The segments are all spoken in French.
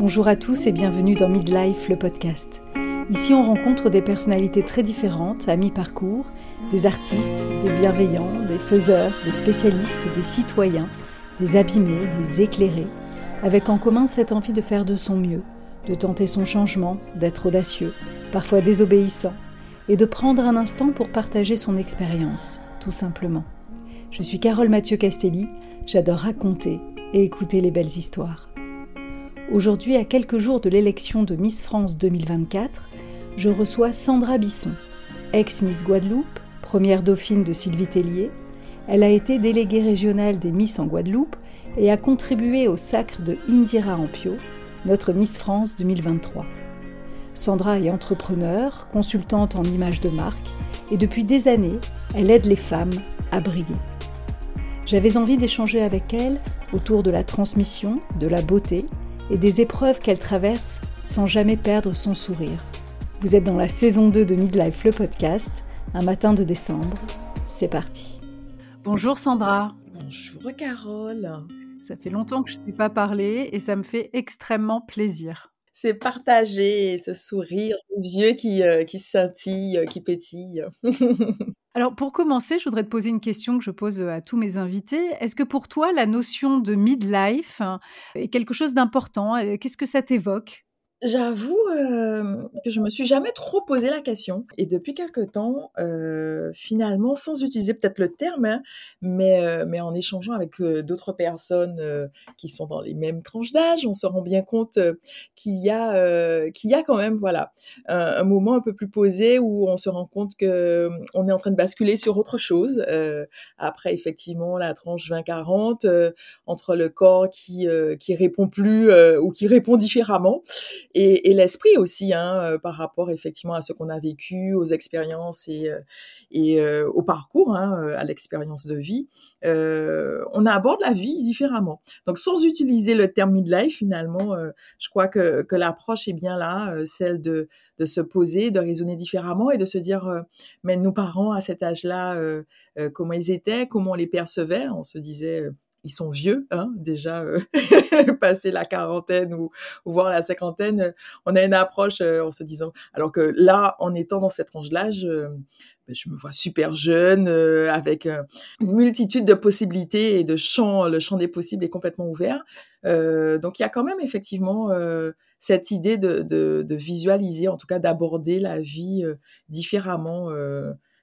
Bonjour à tous et bienvenue dans Midlife, le podcast. Ici, on rencontre des personnalités très différentes à mi-parcours, des artistes, des bienveillants, des faiseurs, des spécialistes, des citoyens, des abîmés, des éclairés, avec en commun cette envie de faire de son mieux, de tenter son changement, d'être audacieux, parfois désobéissant, et de prendre un instant pour partager son expérience, tout simplement. Je suis Carole Mathieu Castelli, j'adore raconter et écouter les belles histoires. Aujourd'hui, à quelques jours de l'élection de Miss France 2024, je reçois Sandra Bisson, ex-Miss Guadeloupe, première dauphine de Sylvie Tellier. Elle a été déléguée régionale des Miss en Guadeloupe et a contribué au sacre de Indira Ampio, notre Miss France 2023. Sandra est entrepreneur, consultante en images de marque et depuis des années, elle aide les femmes à briller. J'avais envie d'échanger avec elle autour de la transmission, de la beauté et des épreuves qu'elle traverse sans jamais perdre son sourire. Vous êtes dans la saison 2 de Midlife, le podcast, un matin de décembre. C'est parti. Bonjour Sandra. Bonjour Carole. Ça fait longtemps que je ne t'ai pas parlé et ça me fait extrêmement plaisir. C'est partager ce sourire, ces yeux qui, euh, qui scintillent, qui pétillent. Alors pour commencer, je voudrais te poser une question que je pose à tous mes invités. Est-ce que pour toi, la notion de midlife est quelque chose d'important? Qu'est-ce que ça t'évoque? J'avoue que je me suis jamais trop posé la question et depuis quelque temps, finalement, sans utiliser peut-être le terme, hein, mais mais en échangeant avec d'autres personnes qui sont dans les mêmes tranches d'âge, on se rend bien compte qu'il y a qu'il y a quand même voilà un, moment un peu plus posé où on se rend compte que on est en train de basculer sur autre chose. après effectivement la tranche 20-40 entre le corps qui qui répond plus ou qui répond différemment et, et l'esprit aussi, hein, euh, par rapport effectivement à ce qu'on a vécu, aux expériences et, euh, et euh, au parcours, hein, à l'expérience de vie, euh, on aborde la vie différemment. Donc, sans utiliser le terme midlife, finalement, je crois que, que l'approche est bien là, celle de, de se poser, de raisonner différemment et de se dire, mais nos parents à cet âge-là, comment ils étaient, comment on les percevait, on se disait ils sont vieux, hein, déjà euh, passé la quarantaine ou, voire la cinquantaine, euh, on a une approche euh, en se disant, alors que là, en étant dans cette tranche d'âge, ben, je me vois super jeune, avec une multitude de possibilités et de champs, le champ des possibles est complètement ouvert. donc il y a quand même effectivement cette idée de, de, de, visualiser, en tout cas d'aborder la vie différemment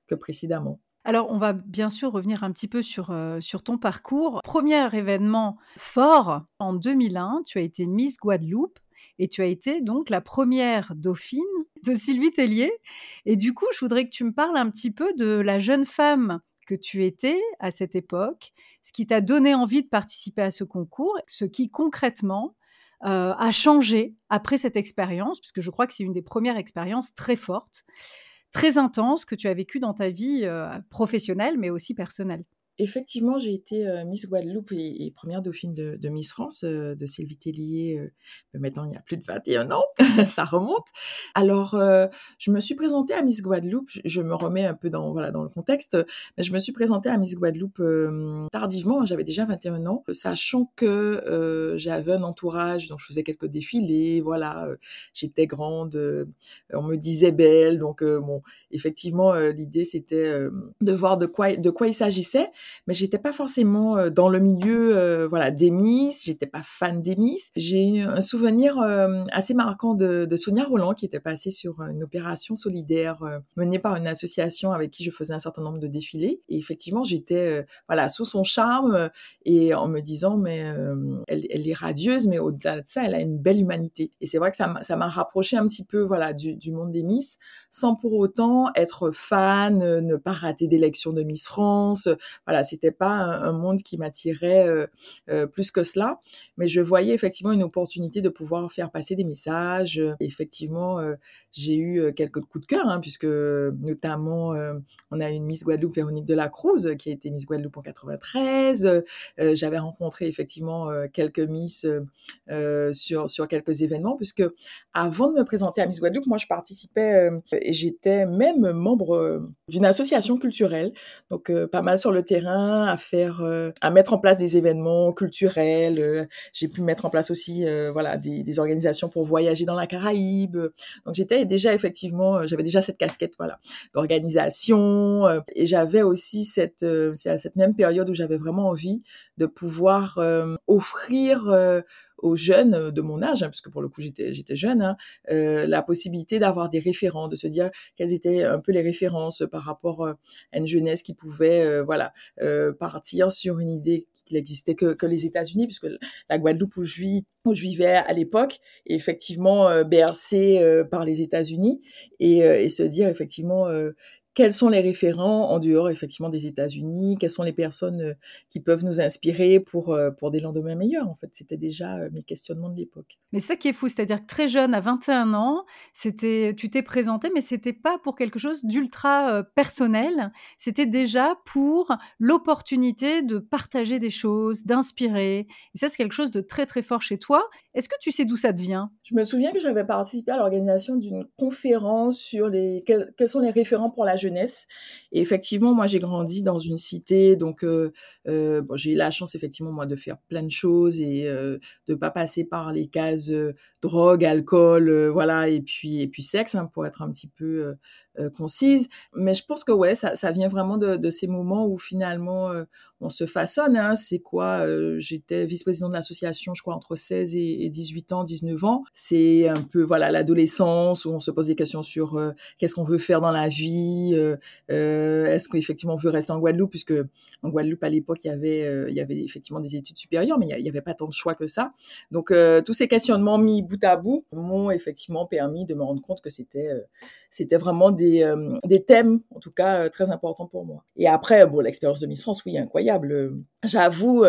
que précédemment. Alors, on va bien sûr revenir un petit peu sur, euh, ton parcours. Premier événement fort, en 2001, tu as été Miss Guadeloupe et tu as été donc la première dauphine de Sylvie Tellier. Et du coup, je voudrais que tu me parles un petit peu de la jeune femme que tu étais à cette époque, ce qui t'a donné envie de participer à ce concours, ce qui concrètement euh, a changé après cette expérience, puisque je crois que c'est une des premières expériences très fortes très intense que tu as vécu dans ta vie euh, professionnelle, mais aussi personnelle. Effectivement, j'ai été euh, Miss Guadeloupe et, première dauphine de, Miss France euh, de Sylvie Tellier, euh, maintenant il y a plus de 21 ans, ça remonte. Alors, je me suis présentée à Miss Guadeloupe, je, me remets un peu dans, voilà, dans le contexte, mais je me suis présentée à Miss Guadeloupe tardivement, j'avais déjà 21 ans, sachant que j'avais un entourage, donc je faisais quelques défilés, voilà, j'étais grande, on me disait belle, donc bon, effectivement, l'idée c'était de voir de quoi, de quoi il s'agissait mais j'étais pas forcément euh, dans le milieu euh, voilà des Miss, j'étais pas fan des Miss. J'ai un souvenir euh, assez marquant de, de, Sonia Roland qui était passée sur une opération solidaire menée par une association avec qui je faisais un certain nombre de défilés et effectivement j'étais voilà sous son charme et en me disant mais elle, est radieuse mais au-delà de ça elle a une belle humanité et c'est vrai que ça m'a ça m'a rapproché un petit peu voilà du, monde des Miss sans pour autant être fan, ne pas rater d'élection de Miss France. C'était pas un, monde qui m'attirait euh, euh, plus que cela, mais je voyais effectivement une opportunité de pouvoir faire passer des messages. Effectivement, euh, j'ai eu quelques coups de cœur, hein, puisque notamment on a une Miss Guadeloupe, Véronique Delacruz, qui a été Miss Guadeloupe en 93. J'avais rencontré effectivement quelques Miss sur sur quelques événements, puisque avant de me présenter à Miss Guadeloupe, moi je participais et j'étais même membre d'une association culturelle, donc pas mal sur le terrain à faire, à mettre en place des événements culturels. j'ai pu mettre en place aussi, voilà, des, des, organisations pour voyager dans la Caraïbe. Donc j'étais déjà effectivement, j'avais déjà cette casquette, voilà, d'organisation. et j'avais aussi cette, c'est à cette même période où j'avais vraiment envie de pouvoir offrir aux jeunes euh, de mon âge, hein, puisque pour le coup j'étais jeune, hein, euh, la possibilité d'avoir des référents, de se dire quelles étaient un peu les références par rapport euh, à une jeunesse qui pouvait euh, voilà partir sur une idée qu'il existait que, que les États-Unis, puisque la Guadeloupe où je vis où je vivais à l'époque, effectivement bercée par les États-Unis et, et, se dire effectivement quels sont les référents en dehors effectivement des États-Unis? Quelles sont les personnes euh, qui peuvent nous inspirer pour euh, pour des lendemains meilleurs En fait, c'était déjà euh, mes questionnements de l'époque. Mais ça qui est fou, c'est-à-dire que très jeune, à 21 ans, c'était tu t'es présenté, mais c'était pas pour quelque chose d'ultra personnel. C'était déjà pour l'opportunité de partager des choses, d'inspirer. Et ça, c'est quelque chose de très très fort chez toi. Est-ce que tu sais d'où ça te vient? Je me souviens que j'avais participé à l'organisation d'une conférence sur les quels, quels sont les référents pour la jeunesse. Et effectivement, moi, j'ai grandi dans une cité, donc euh, euh, j'ai eu la chance effectivement moi de faire plein de choses et euh, de pas passer par les cases euh, drogue, alcool, voilà, et puis et puis sexe hein, pour être un petit peu concise. Mais je pense que ouais, ça, ça vient vraiment de, de ces moments où finalement on se façonne. Hein. C'est quoi J'étais vice-président de l'association, je crois, entre 16 et, 18 ans, 19 ans. C'est un peu voilà l'adolescence où on se pose des questions sur qu'est-ce qu'on veut faire dans la vie. Est-ce qu'effectivement on veut rester en Guadeloupe puisque en Guadeloupe à l'époque il y avait, euh, il y avait effectivement des études supérieures, mais il n'y avait pas tant de choix que ça. Donc euh, tous ces questionnements mis bout à bout m'ont effectivement permis de me rendre compte que c'était euh, c'était vraiment des, des thèmes, en tout cas, très importants pour moi. Et après, bon, l'expérience de Miss France, oui, incroyable. J'avoue,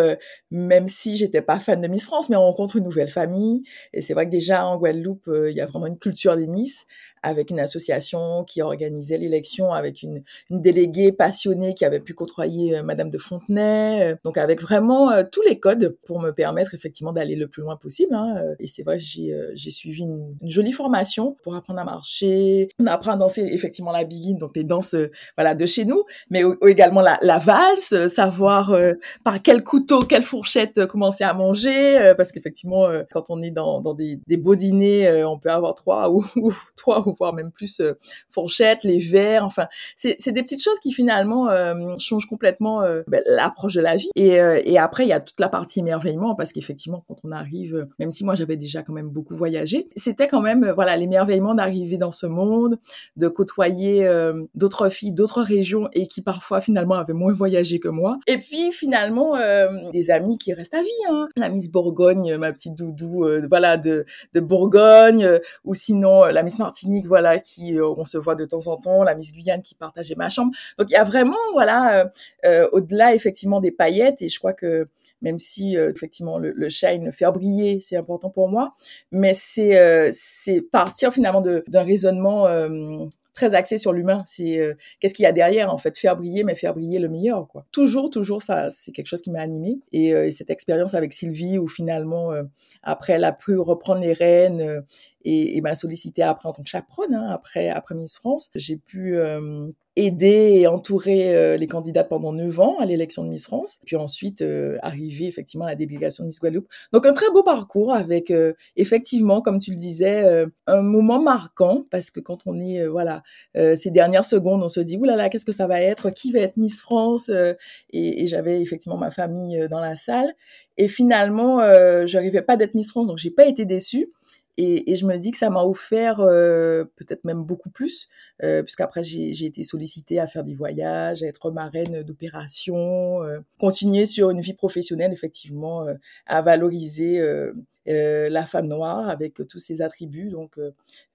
même si j'étais pas fan de Miss France, mais on rencontre une nouvelle famille. Et c'est vrai que déjà en Guadeloupe, il y a vraiment une culture des Miss avec une association qui organisait l'élection, avec une, une, déléguée passionnée qui avait pu côtoyer euh, Madame de Fontenay, euh, donc avec vraiment euh, tous les codes pour me permettre effectivement d'aller le plus loin possible. Hein. Et c'est vrai, j'ai suivi une, jolie formation pour apprendre à marcher, apprendre à danser effectivement la biguine, donc les danses voilà de chez nous, mais également la, la valse, savoir par quel couteau, quelle fourchette commencer à manger, parce qu'effectivement quand on est dans, dans des, beaux dîners, on peut avoir trois ou trois ou voire même plus euh, fourchette, les verres, enfin, c'est des petites choses qui finalement euh, changent complètement euh, ben, l'approche de la vie. Et, et après, il y a toute la partie émerveillement, parce qu'effectivement, quand on arrive, même si moi j'avais déjà quand même beaucoup voyagé, c'était quand même, voilà, l'émerveillement d'arriver dans ce monde, de côtoyer d'autres filles, d'autres régions, et qui parfois finalement avaient moins voyagé que moi. Et puis finalement, des amis qui restent à vie, hein. la Miss Bourgogne, ma petite doudou, voilà, de, de Bourgogne, ou sinon la Miss Martinique voilà, qui euh, on se voit de temps en temps, la Miss Guyane qui partageait ma chambre. Donc il y a vraiment, voilà, euh, euh, au-delà effectivement des paillettes, et je crois que même si effectivement le, le, shine, faire briller, c'est important pour moi, mais c'est c'est partir finalement d'un raisonnement très axé sur l'humain. C'est qu'est-ce qu'il y a derrière en fait, faire briller, mais faire briller le meilleur quoi. Toujours, toujours ça, c'est quelque chose qui m'a animé. Et, et, cette expérience avec Sylvie où finalement après elle a pu reprendre les rênes et, et m'a sollicité après en tant que chaperonne, hein, après, après Miss France. J'ai pu euh, aider et entourer euh, les candidats pendant neuf ans à l'élection de Miss France, puis ensuite euh, arriver effectivement à la délégation de Miss Guadeloupe. Donc un très beau parcours avec euh, effectivement, comme tu le disais, un moment marquant parce que quand on est voilà ces dernières secondes, on se dit oulala, qu'est-ce que ça va être, qui va être Miss France? Et, et j'avais effectivement ma famille dans la salle et finalement, je n'arrivais pas d'être Miss France, donc j'ai pas été déçue. Et, et, je me dis que ça m'a offert euh, peut-être même beaucoup plus, euh, puisqu'après j'ai été sollicitée à faire des voyages, à être marraine d'opérations, euh, continuer sur une vie professionnelle, effectivement, euh, à valoriser euh, la femme noire avec tous ses attributs. Donc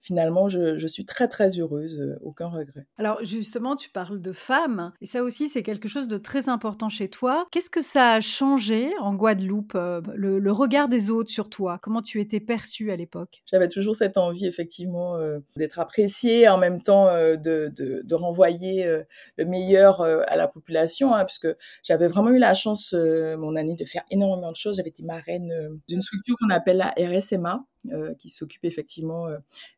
finalement, je, je, suis très très heureuse, euh, aucun regret. Alors justement, tu parles de femmes, et ça aussi c'est quelque chose de très important chez toi. Qu'est-ce que ça a changé en Guadeloupe, euh, le, le, regard des autres sur toi? Comment tu étais perçue à l'époque? J'avais toujours cette envie effectivement euh, d'être appréciée, en même temps euh, de, de, de, renvoyer euh, le meilleur à la population, hein, puisque j'avais vraiment eu la chance, mon année, de faire énormément de choses. J'avais été marraine d'une structure qu'on appelle la RSMA, qui s'occupe effectivement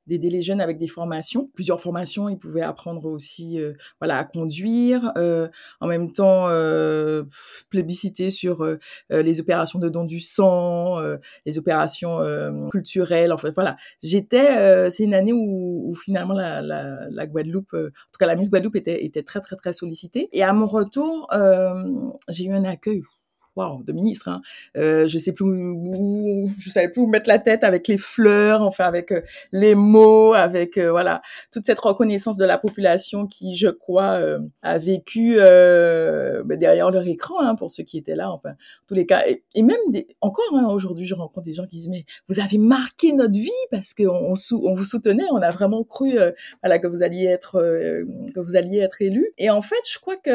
d'aider les jeunes avec des formations, plusieurs formations. Ils pouvaient apprendre aussi, voilà, à conduire, en même temps plébisciter sur les opérations de don du sang, les opérations culturelles. Enfin voilà, j'étais, c'est une année où, où finalement la, la, la Guadeloupe, en tout cas la Miss Guadeloupe était, était très très très sollicitée. Et à mon retour, j'ai eu un accueil de ministre. Hein. Euh, je sais plus où, je savais plus où mettre la tête avec les fleurs, enfin avec euh, les mots, avec euh, voilà toute cette reconnaissance de la population qui, je crois, euh, a vécu ben, derrière leur écran hein, pour ceux qui étaient là. Enfin, tous les cas et, même encore hein, aujourd'hui, je rencontre des gens qui disent mais vous avez marqué notre vie parce qu'on on, on, vous soutenait, on a vraiment cru voilà que vous alliez être que vous alliez être élu. Et en fait, je crois que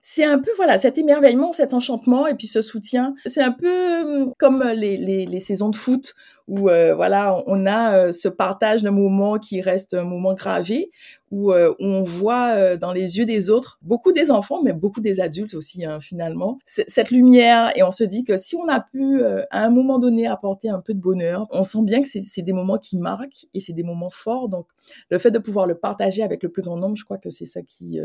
c'est un peu voilà cet émerveillement, cet enchantement et puis ce soutien. C'est un peu hum, comme les, les, les saisons de foot où euh, voilà, on a euh, ce partage de moments qui reste un moment gravé, où, euh, on voit dans les yeux des autres, beaucoup des enfants, mais beaucoup des adultes aussi hein, finalement, cette lumière. Et on se dit que si on a pu à un moment donné apporter un peu de bonheur, on sent bien que c'est des moments qui marquent et c'est des moments forts. Donc le fait de pouvoir le partager avec le plus grand nombre, je crois que c'est ça qui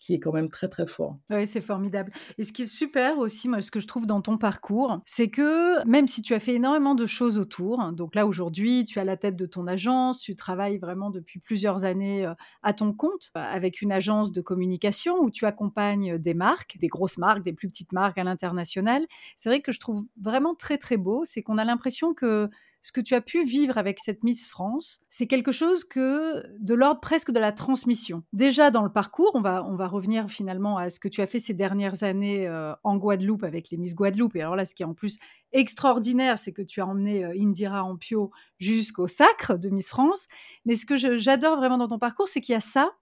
qui est quand même très très fort. Oui, c'est formidable. Et ce qui est super aussi, moi, ce que je trouve dans ton parcours, c'est que même si tu as fait énormément de choses autour, donc là aujourd'hui, tu as la tête de ton agence, tu travailles vraiment depuis plusieurs années euh, à ton compte euh, avec une agence de communication où tu accompagnes des marques, des grosses marques, des plus petites marques à l'international. C'est vrai que je trouve vraiment très très beau, c'est qu'on a l'impression que ce que tu as pu vivre avec cette Miss France, c'est quelque chose que de l'ordre presque de la transmission. Déjà dans le parcours, on va, on va revenir finalement à ce que tu as fait ces dernières années euh, en Guadeloupe avec les Miss Guadeloupe. Et alors là, ce qui est en plus extraordinaire, c'est que tu as emmené euh, Indira Ampio jusqu'au sacre de Miss France. Mais ce que j'adore vraiment dans ton parcours, c'est qu'il y a ça,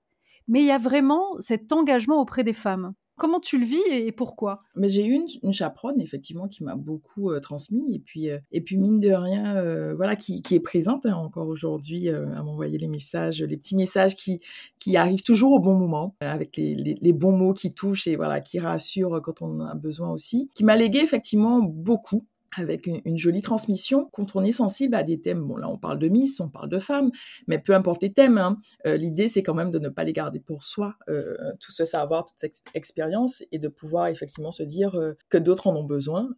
mais il y a vraiment cet engagement auprès des femmes. Comment tu le vis et pourquoi? Mais j'ai eu une, chaperonne effectivement qui m'a beaucoup euh, transmis et puis euh, et puis mine de rien euh, voilà qui, est présente hein, encore aujourd'hui à m'envoyer les messages, les petits messages qui qui arrivent toujours au bon moment avec les, les, bons mots qui touchent et voilà qui rassurent quand on a besoin aussi, qui m'a légué effectivement beaucoup avec une, jolie transmission, quand on est sensible à des thèmes, bon là on parle de Miss, on parle de femmes, mais peu importe les thèmes, hein, euh, l'idée c'est quand même de ne pas les garder pour soi, euh, tout ce savoir, toute cette expérience, et de pouvoir effectivement se dire euh, que d'autres en ont besoin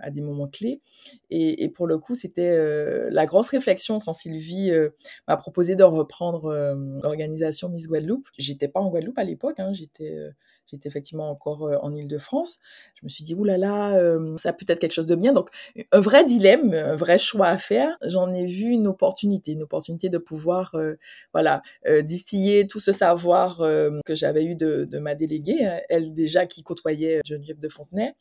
à des moments clés. Et, et pour le coup, c'était la grosse réflexion quand Sylvie m'a proposé de reprendre l'organisation Miss Guadeloupe. J'étais pas en Guadeloupe à l'époque, hein, j'étais J'étais effectivement encore euh, en Ile-de-France. Je me suis dit, oulala, là là, euh, ça peut être quelque chose de bien. Donc, un vrai dilemme, un vrai choix à faire. J'en ai vu une opportunité, une opportunité de pouvoir, euh, voilà, distiller tout ce savoir que j'avais eu de, ma déléguée, hein, elle déjà qui côtoyait Geneviève de Fontenay,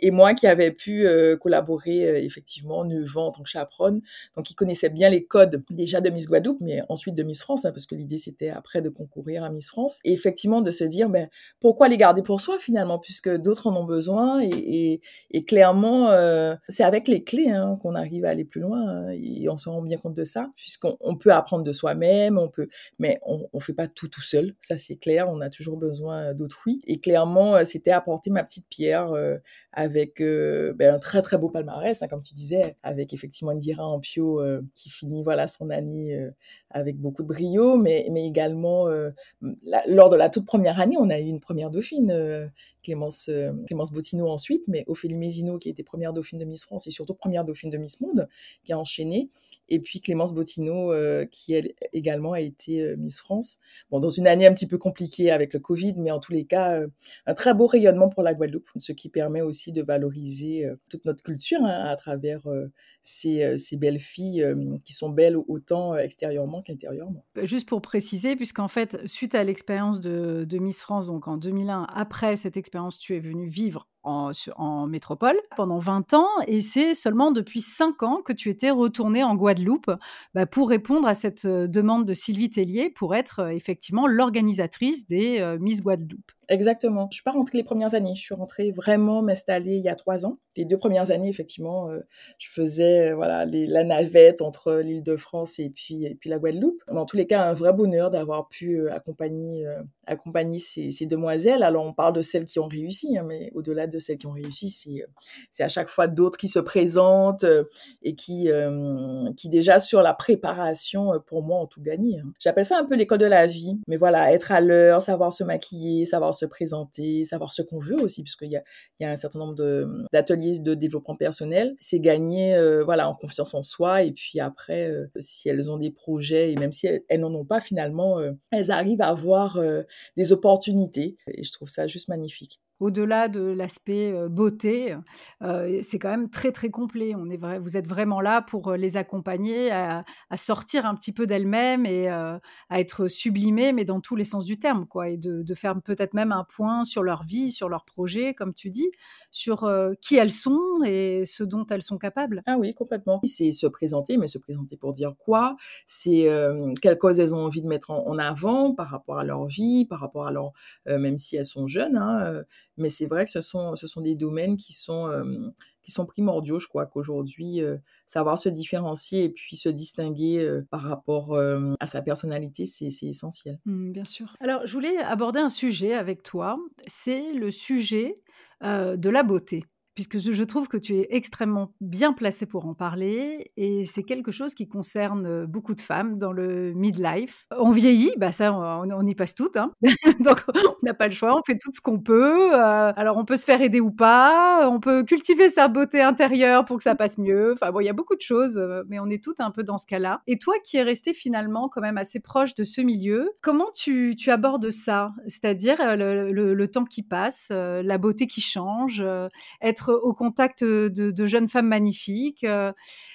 et moi qui avais pu collaborer effectivement neuf ans en tant que chaperonne, donc qui connaissait bien les codes déjà de Miss Guadeloupe, mais ensuite de Miss France, hein, parce que l'idée c'était après de concourir à Miss France, et effectivement de se dire, ben, pourquoi les garder pour soi finalement, puisque d'autres en ont besoin. Et, clairement, euh, c'est avec les clés hein, qu'on arrive à aller plus loin. Hein, et on se rend bien compte de ça, puisqu'on peut apprendre de soi-même, on peut, mais on, on fait pas tout tout seul. Ça c'est clair. On a toujours besoin d'autrui. Et clairement, euh, c'était apporter ma petite pierre euh, avec ben, un très très beau palmarès, hein, comme tu disais, avec effectivement Indira Ampio qui finit voilà son année avec beaucoup de brio, mais, mais également lors de la toute première année, on a eu une première dauphine, euh, Clémence, euh, Clémence Bottineau ensuite, mais Ophélie Mézineau qui était première dauphine de Miss France et surtout première dauphine de Miss Monde, qui a enchaîné, et puis Clémence Bottineau euh, qui elle également a été Miss France. Bon, dans une année un petit peu compliquée avec le Covid, mais en tous les cas, un très beau rayonnement pour la Guadeloupe, ce qui permet aussi de valoriser toute notre culture hein, à travers ces, belles filles qui sont belles autant extérieurement qu'intérieurement. Juste pour préciser, puisqu'en fait, suite à l'expérience de, de Miss France, donc en 2001, après cette expérience, tu es venue vivre en, métropole pendant 20 ans et c'est seulement depuis 5 ans que tu étais retournée en Guadeloupe bah, pour répondre à cette euh, demande de Sylvie Tellier pour être euh, effectivement l'organisatrice des euh, Miss Guadeloupe. Exactement. Je suis pas rentrée les premières années. Je suis rentrée vraiment m'installer il y a trois ans. Les deux premières années, effectivement, je faisais voilà la navette entre l'Île-de-France et puis et puis la Guadeloupe. Dans tous les cas, un vrai bonheur d'avoir pu accompagner ces, demoiselles. Alors on parle de celles qui ont réussi, hein, mais au-delà de celles qui ont réussi, c'est c'est à chaque fois d'autres qui se présentent et qui qui déjà sur la préparation pour moi ont tout gagné. Hein. J'appelle ça un peu l'école de la vie, mais voilà, être à l'heure, savoir se maquiller, savoir se présenter, savoir ce qu'on veut aussi, parce qu'il y a il y a un certain nombre d'ateliers de, développement personnel. C'est gagner voilà en confiance en soi et puis après si elles ont des projets et même si elles n'en ont pas finalement, elles arrivent à avoir des opportunités et je trouve ça juste magnifique au-delà de l'aspect beauté, c'est quand même très très complet. On est vous êtes vraiment là pour les accompagner à, sortir un petit peu d'elles-mêmes et à être sublimées, mais dans tous les sens du terme, quoi, et de, faire peut-être même un point sur leur vie, sur leurs projets, comme tu dis, sur qui elles sont et ce dont elles sont capables. Ah oui, complètement. C'est se présenter, mais se présenter pour dire quoi C'est quelles causes elles ont envie de mettre en, avant par rapport à leur vie, par rapport à leur, même si elles sont jeunes. Hein, mais c'est vrai que ce sont, ce sont des domaines qui sont, qui sont primordiaux. Je crois qu'aujourd'hui, savoir se différencier et puis se distinguer par rapport à sa personnalité, c'est essentiel. Mmh, bien sûr. Alors, je voulais aborder un sujet avec toi. C'est le sujet de la beauté puisque je trouve que tu es extrêmement bien placée pour en parler et c'est quelque chose qui concerne beaucoup de femmes dans le midlife. On vieillit, bah ça, on, y passe toutes, hein. donc on n'a pas le choix, on fait tout ce qu'on peut. alors on peut se faire aider ou pas, on peut cultiver sa beauté intérieure pour que ça passe mieux. Enfin bon, il y a beaucoup de choses, mais on est toutes un peu dans ce cas-là. Et toi qui es resté finalement quand même assez proche de ce milieu, comment tu, abordes ça? C'est-à-dire le, temps qui passe, la beauté qui change, être au contact de, jeunes femmes magnifiques. Euh,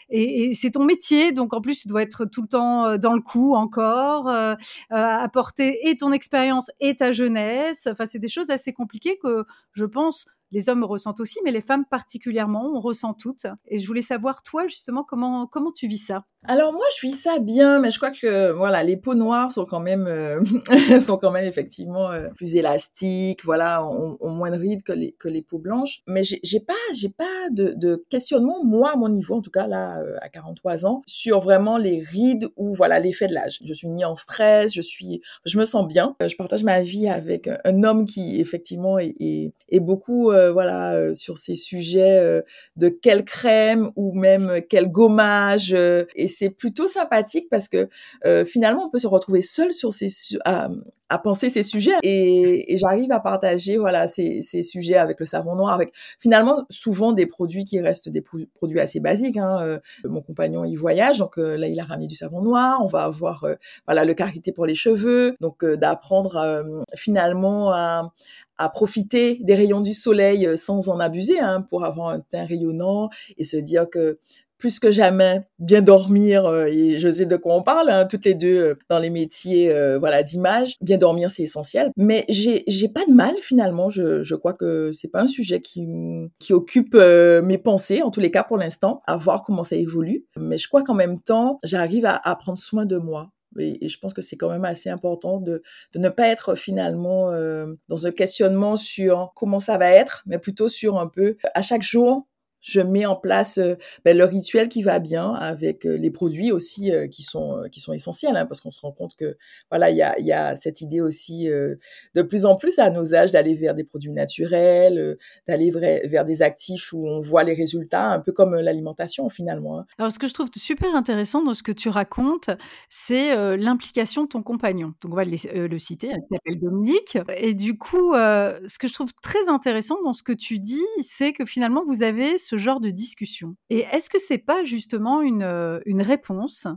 et, c'est ton métier, donc en plus, tu dois être tout le temps euh, dans le coup encore, euh, apporter et ton expérience et ta jeunesse. Enfin, c'est des choses assez compliquées que je pense les hommes ressentent aussi, mais les femmes particulièrement, on ressent toutes. Et je voulais savoir, toi, justement, comment, comment tu vis ça? Alors moi, je vis ça bien, mais je crois que voilà, les peaux noires sont quand même, euh, sont quand même effectivement euh, plus élastiques, voilà, ont, moins de rides que les, que les peaux blanches. Mais j'ai pas, j'ai pas de, questionnement, moi, à mon niveau, en tout cas là, euh, à 43 ans, sur vraiment les rides ou voilà l'effet de l'âge. Je suis ni en stress, je suis, je me sens bien. Je partage ma vie avec un homme qui effectivement est, est beaucoup euh, voilà euh, sur ces sujets euh, de quelle crème ou même quel gommage et c'est plutôt sympathique parce que finalement on peut se retrouver seul sur ces à, penser ces sujets et, j'arrive à partager voilà ces, ces, sujets avec le savon noir avec finalement souvent des produits qui restent des produits assez basiques hein. mon compagnon il voyage donc là il a ramené du savon noir on va avoir voilà le karité pour les cheveux donc d'apprendre finalement à, à profiter des rayons du soleil euh, sans en abuser, hein, pour avoir un teint rayonnant et se dire que plus que jamais, bien dormir, euh, et je sais de quoi on parle, hein, toutes les deux euh, dans les métiers voilà d'image, bien dormir c'est essentiel. Mais j'ai j'ai pas de mal finalement, je, je crois que c'est pas un sujet qui qui occupe mes pensées en tous les cas pour l'instant, à voir comment ça évolue. Mais je crois qu'en même temps, j'arrive à, à prendre soin de moi et, je pense que c'est quand même assez important de, de ne pas être finalement euh, dans un questionnement sur comment ça va être, mais plutôt sur un peu à chaque jour je mets en place euh, ben, le rituel qui va bien avec euh, les produits aussi euh, qui sont qui sont essentiels hein, parce qu'on se rend compte que voilà il y a, y a cette idée aussi de plus en plus à nos âges d'aller vers des produits naturels d'aller vers des actifs où on voit les résultats un peu comme l'alimentation finalement hein. alors ce que je trouve super intéressant dans ce que tu racontes c'est l'implication de ton compagnon donc on va le, le citer il s'appelle Dominique et du coup ce que je trouve très intéressant dans ce que tu dis c'est que finalement vous avez ce genre de discussion. Et est-ce que c'est pas justement une, euh, une réponse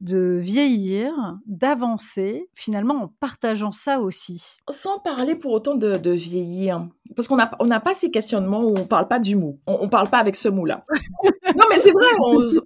de vieillir, d'avancer, finalement en partageant ça aussi. Sans parler pour autant de, de vieillir, parce qu'on n'a on n'a pas ces questionnements où on parle pas du mot, on, on parle pas avec ce mot-là. non mais c'est vrai,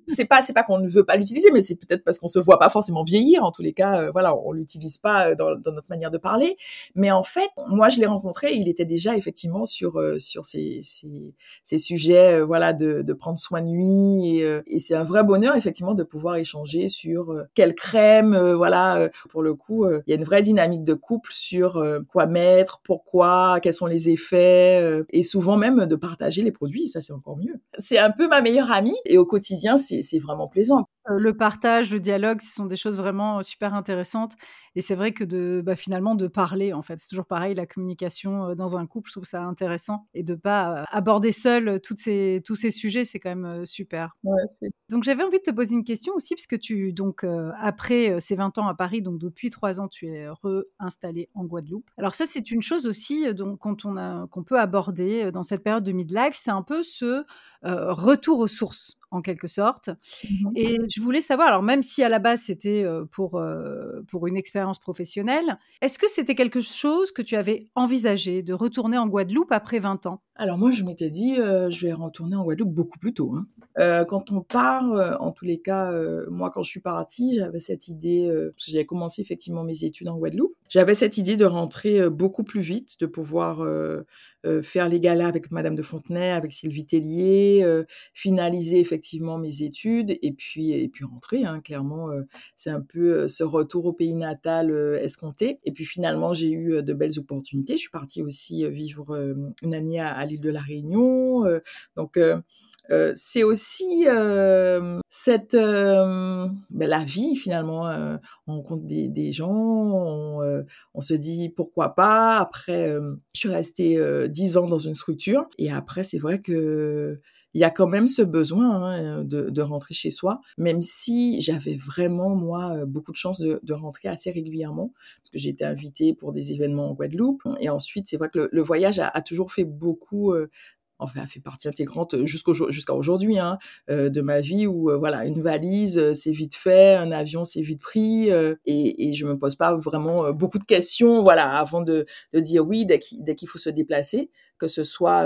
c'est pas c'est pas qu'on ne veut pas l'utiliser, mais c'est peut-être parce qu'on se voit pas forcément vieillir. En tous les cas, euh, voilà, on l'utilise pas euh, dans, dans, notre manière de parler. Mais en fait, moi je l'ai rencontré, il était déjà effectivement sur euh, sur ces, ces, ces sujets, voilà, de, de prendre soin de lui, et, et c'est un vrai bonheur effectivement de pouvoir échanger sur euh, quelle crème, euh, voilà. Euh, pour le coup, il y a une vraie dynamique de couple sur quoi mettre, pourquoi, quels sont les effets, et souvent même de partager les produits. Ça, c'est encore mieux. C'est un peu ma meilleure amie, et au quotidien, c'est vraiment plaisant. Le partage, le dialogue, ce sont des choses vraiment super intéressantes. Et c'est vrai que de bah, finalement de parler, en fait, c'est toujours pareil, la communication dans un couple, je trouve ça intéressant et de pas aborder seul toutes ces, tous ces sujets, c'est quand même super. donc j'avais envie de te poser une question aussi, puisque tu donc après ces 20 ans à Paris, donc depuis 3 ans, tu es réinstallé en Guadeloupe. Alors ça, c'est une chose aussi donc quand on a qu'on peut aborder dans cette période de midlife, c'est un peu ce retour aux sources en quelque sorte. Mmh et je voulais savoir, alors même si à la base c'était pour, pour une expérience professionnelle, est-ce que c'était quelque chose que tu avais envisagé de retourner en Guadeloupe après 20 ans? Alors moi, je m'étais dit, je vais retourner en Guadeloupe beaucoup plus tôt. Hein. quand on part, en tous les cas, moi quand je suis partie, j'avais cette idée, parce que j'avais commencé effectivement mes études en Guadeloupe, j'avais cette idée de rentrer beaucoup plus vite, de pouvoir euh, faire les galas avec Madame de Fontenay, avec Sylvie Tellier, euh, finaliser effectivement mes études et puis et puis rentrer. Hein, clairement, euh, c'est un peu ce retour au pays natal escompté. Et puis finalement, j'ai eu de belles opportunités. Je suis partie aussi vivre une année à, l'île de la Réunion. donc euh, c'est aussi euh, cette euh, ben, la vie finalement. on rencontre des, des gens, on, on, se dit pourquoi pas. Après, je suis restée dix ans dans une structure et après c'est vrai que il y a quand même ce besoin hein, de, de, rentrer chez soi, même si j'avais vraiment, moi, beaucoup de chance de, de rentrer assez régulièrement, parce que j'ai été invitée pour des événements en Guadeloupe. Et ensuite, c'est vrai que le, le voyage a, a, toujours fait beaucoup enfin fait partie intégrante euh, jusqu'à aujourd'hui hein, euh, de ma vie où euh, voilà une valise c'est vite fait, un avion c'est vite pris et, et je me pose pas vraiment beaucoup de questions voilà avant de, de dire oui dès qu'il faut se déplacer que ce soit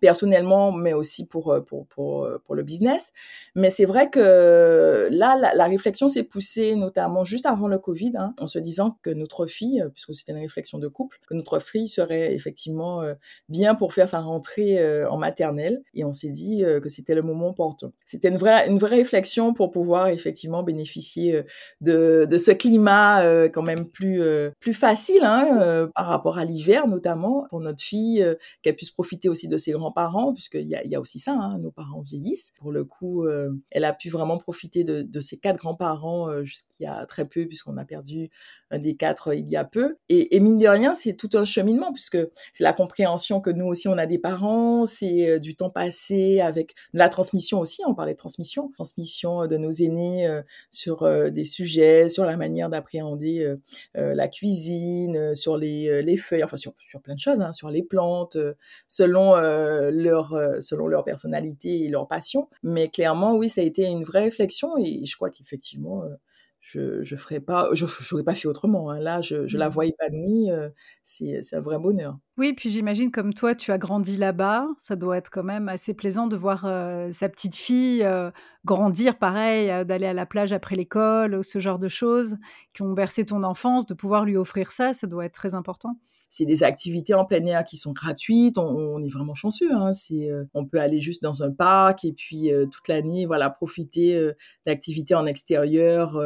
personnellement, mais aussi pour, pour, pour, pour le business. Mais c'est vrai que là, la, réflexion s'est poussée notamment juste avant le Covid, hein, en se disant que notre fille, puisque c'était une réflexion de couple, que notre fille serait effectivement bien pour faire sa rentrée en maternelle. Et on s'est dit que c'était le moment opportun. C'était une vraie, une vraie réflexion pour pouvoir effectivement bénéficier de, de ce climat quand même plus, plus facile hein, par rapport à l'hiver notamment pour notre fille qu'elle puisse profiter aussi de ses grands-parents, puisqu'il y a, il y a aussi ça, hein, nos parents vieillissent. Pour le coup, euh, elle a pu vraiment profiter de, de ses quatre grands-parents euh, jusqu'il y a très peu, puisqu'on a perdu un des quatre euh, il y a peu. Et, et mine de rien, c'est tout un cheminement, puisque c'est la compréhension que nous aussi, on a des parents, c'est du temps passé avec la transmission aussi, on parlait de transmission, transmission de nos aînés sur des sujets, sur la manière d'appréhender la cuisine, sur les, les feuilles, enfin sur, sur plein de choses, hein, sur les plantes, selon euh, leur euh, selon leur personnalité et leur passion. Mais clairement, oui, ça a été une vraie réflexion et je crois qu'effectivement, euh, je je ferais pas, je n'aurais pas fait autrement. Hein. Là, je, je, la mmh. vois épanouie, c'est un vrai bonheur. Oui, puis j'imagine comme toi, tu as grandi là-bas, ça doit être quand même assez plaisant de voir sa petite fille grandir, pareil, d'aller à la plage après l'école, ce genre de choses qui ont bercé ton enfance, de pouvoir lui offrir ça, ça doit être très important. C'est des activités en plein air qui sont gratuites, on, est vraiment chanceux. Hein. On peut aller juste dans un parc et puis toute l'année, voilà, profiter d'activités en extérieur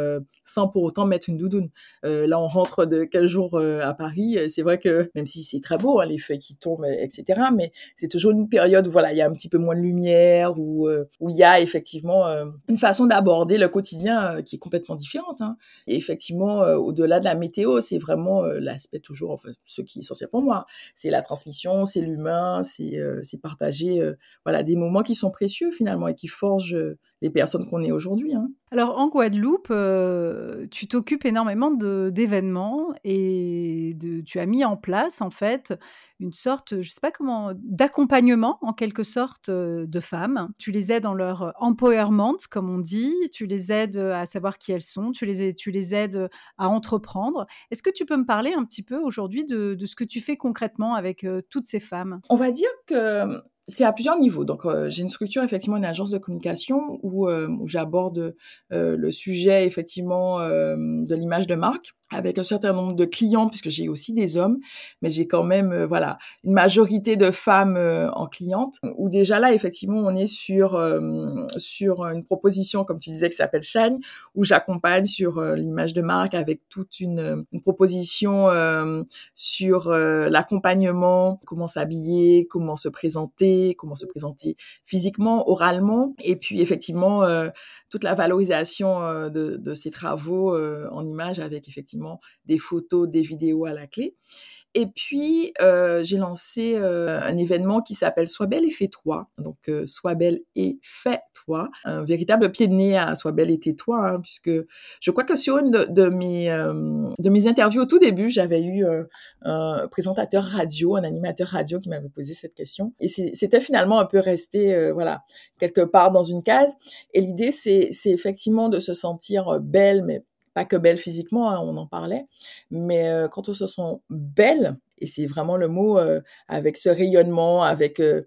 sans pour autant mettre une doudoune. là, on rentre de quelques jours à Paris, c'est vrai que même si c'est très beau, les feuilles qui tombent, etc. Mais c'est toujours une période où voilà, il y a un petit peu moins de lumière, où euh, où il y a effectivement euh, une façon d'aborder le quotidien euh, qui est complètement différente. Hein. Et effectivement, au-delà de la météo, c'est vraiment l'aspect toujours, enfin, ce qui est essentiel pour moi, c'est la transmission, c'est l'humain, c'est c'est partager voilà des moments qui sont précieux finalement et qui forgent les personnes qu'on est aujourd'hui. Hein. Alors en Guadeloupe, euh, tu t'occupes énormément d'événements et de, tu as mis en place en fait une sorte, je sais pas comment, d'accompagnement en quelque sorte euh, de femmes. Tu les aides dans leur empowerment, comme on dit, tu les aides à savoir qui elles sont, tu les, tu les aides à entreprendre. Est-ce que tu peux me parler un petit peu aujourd'hui de, de, ce que tu fais concrètement avec euh, toutes ces femmes? On va dire que c'est à plusieurs niveaux. Donc, euh, j'ai une structure, effectivement, une agence de communication où, euh, j'aborde euh, le sujet, effectivement, de l'image de marque avec un certain nombre de clients, puisque j'ai aussi des hommes, mais j'ai quand même euh, voilà une majorité de femmes euh, en clientes. Où déjà là, effectivement, on est sur euh, sur une proposition, comme tu disais, qui s'appelle Shine, où j'accompagne sur l'image de marque avec toute une, une proposition sur l'accompagnement, comment s'habiller, comment se présenter, comment se présenter physiquement, oralement, et puis effectivement toute la valorisation de, de ces travaux en images avec effectivement des photos, des vidéos à la clé. Et puis, euh, j'ai lancé euh, un événement qui s'appelle Sois belle et fais-toi. Donc, euh, Sois belle et fais-toi. Un véritable pied de nez à Sois belle et tais-toi, hein, puisque je crois que sur une de, mes, de mes interviews au tout début, j'avais eu un présentateur radio, un animateur radio qui m'avait posé cette question. Et c'était finalement un peu resté, voilà, quelque part dans une case. Et l'idée, c'est effectivement de se sentir belle, mais pas que belle physiquement, hein, on en parlait, mais euh, quand on se sent belle, et c'est vraiment le mot, euh, avec ce rayonnement, avec euh,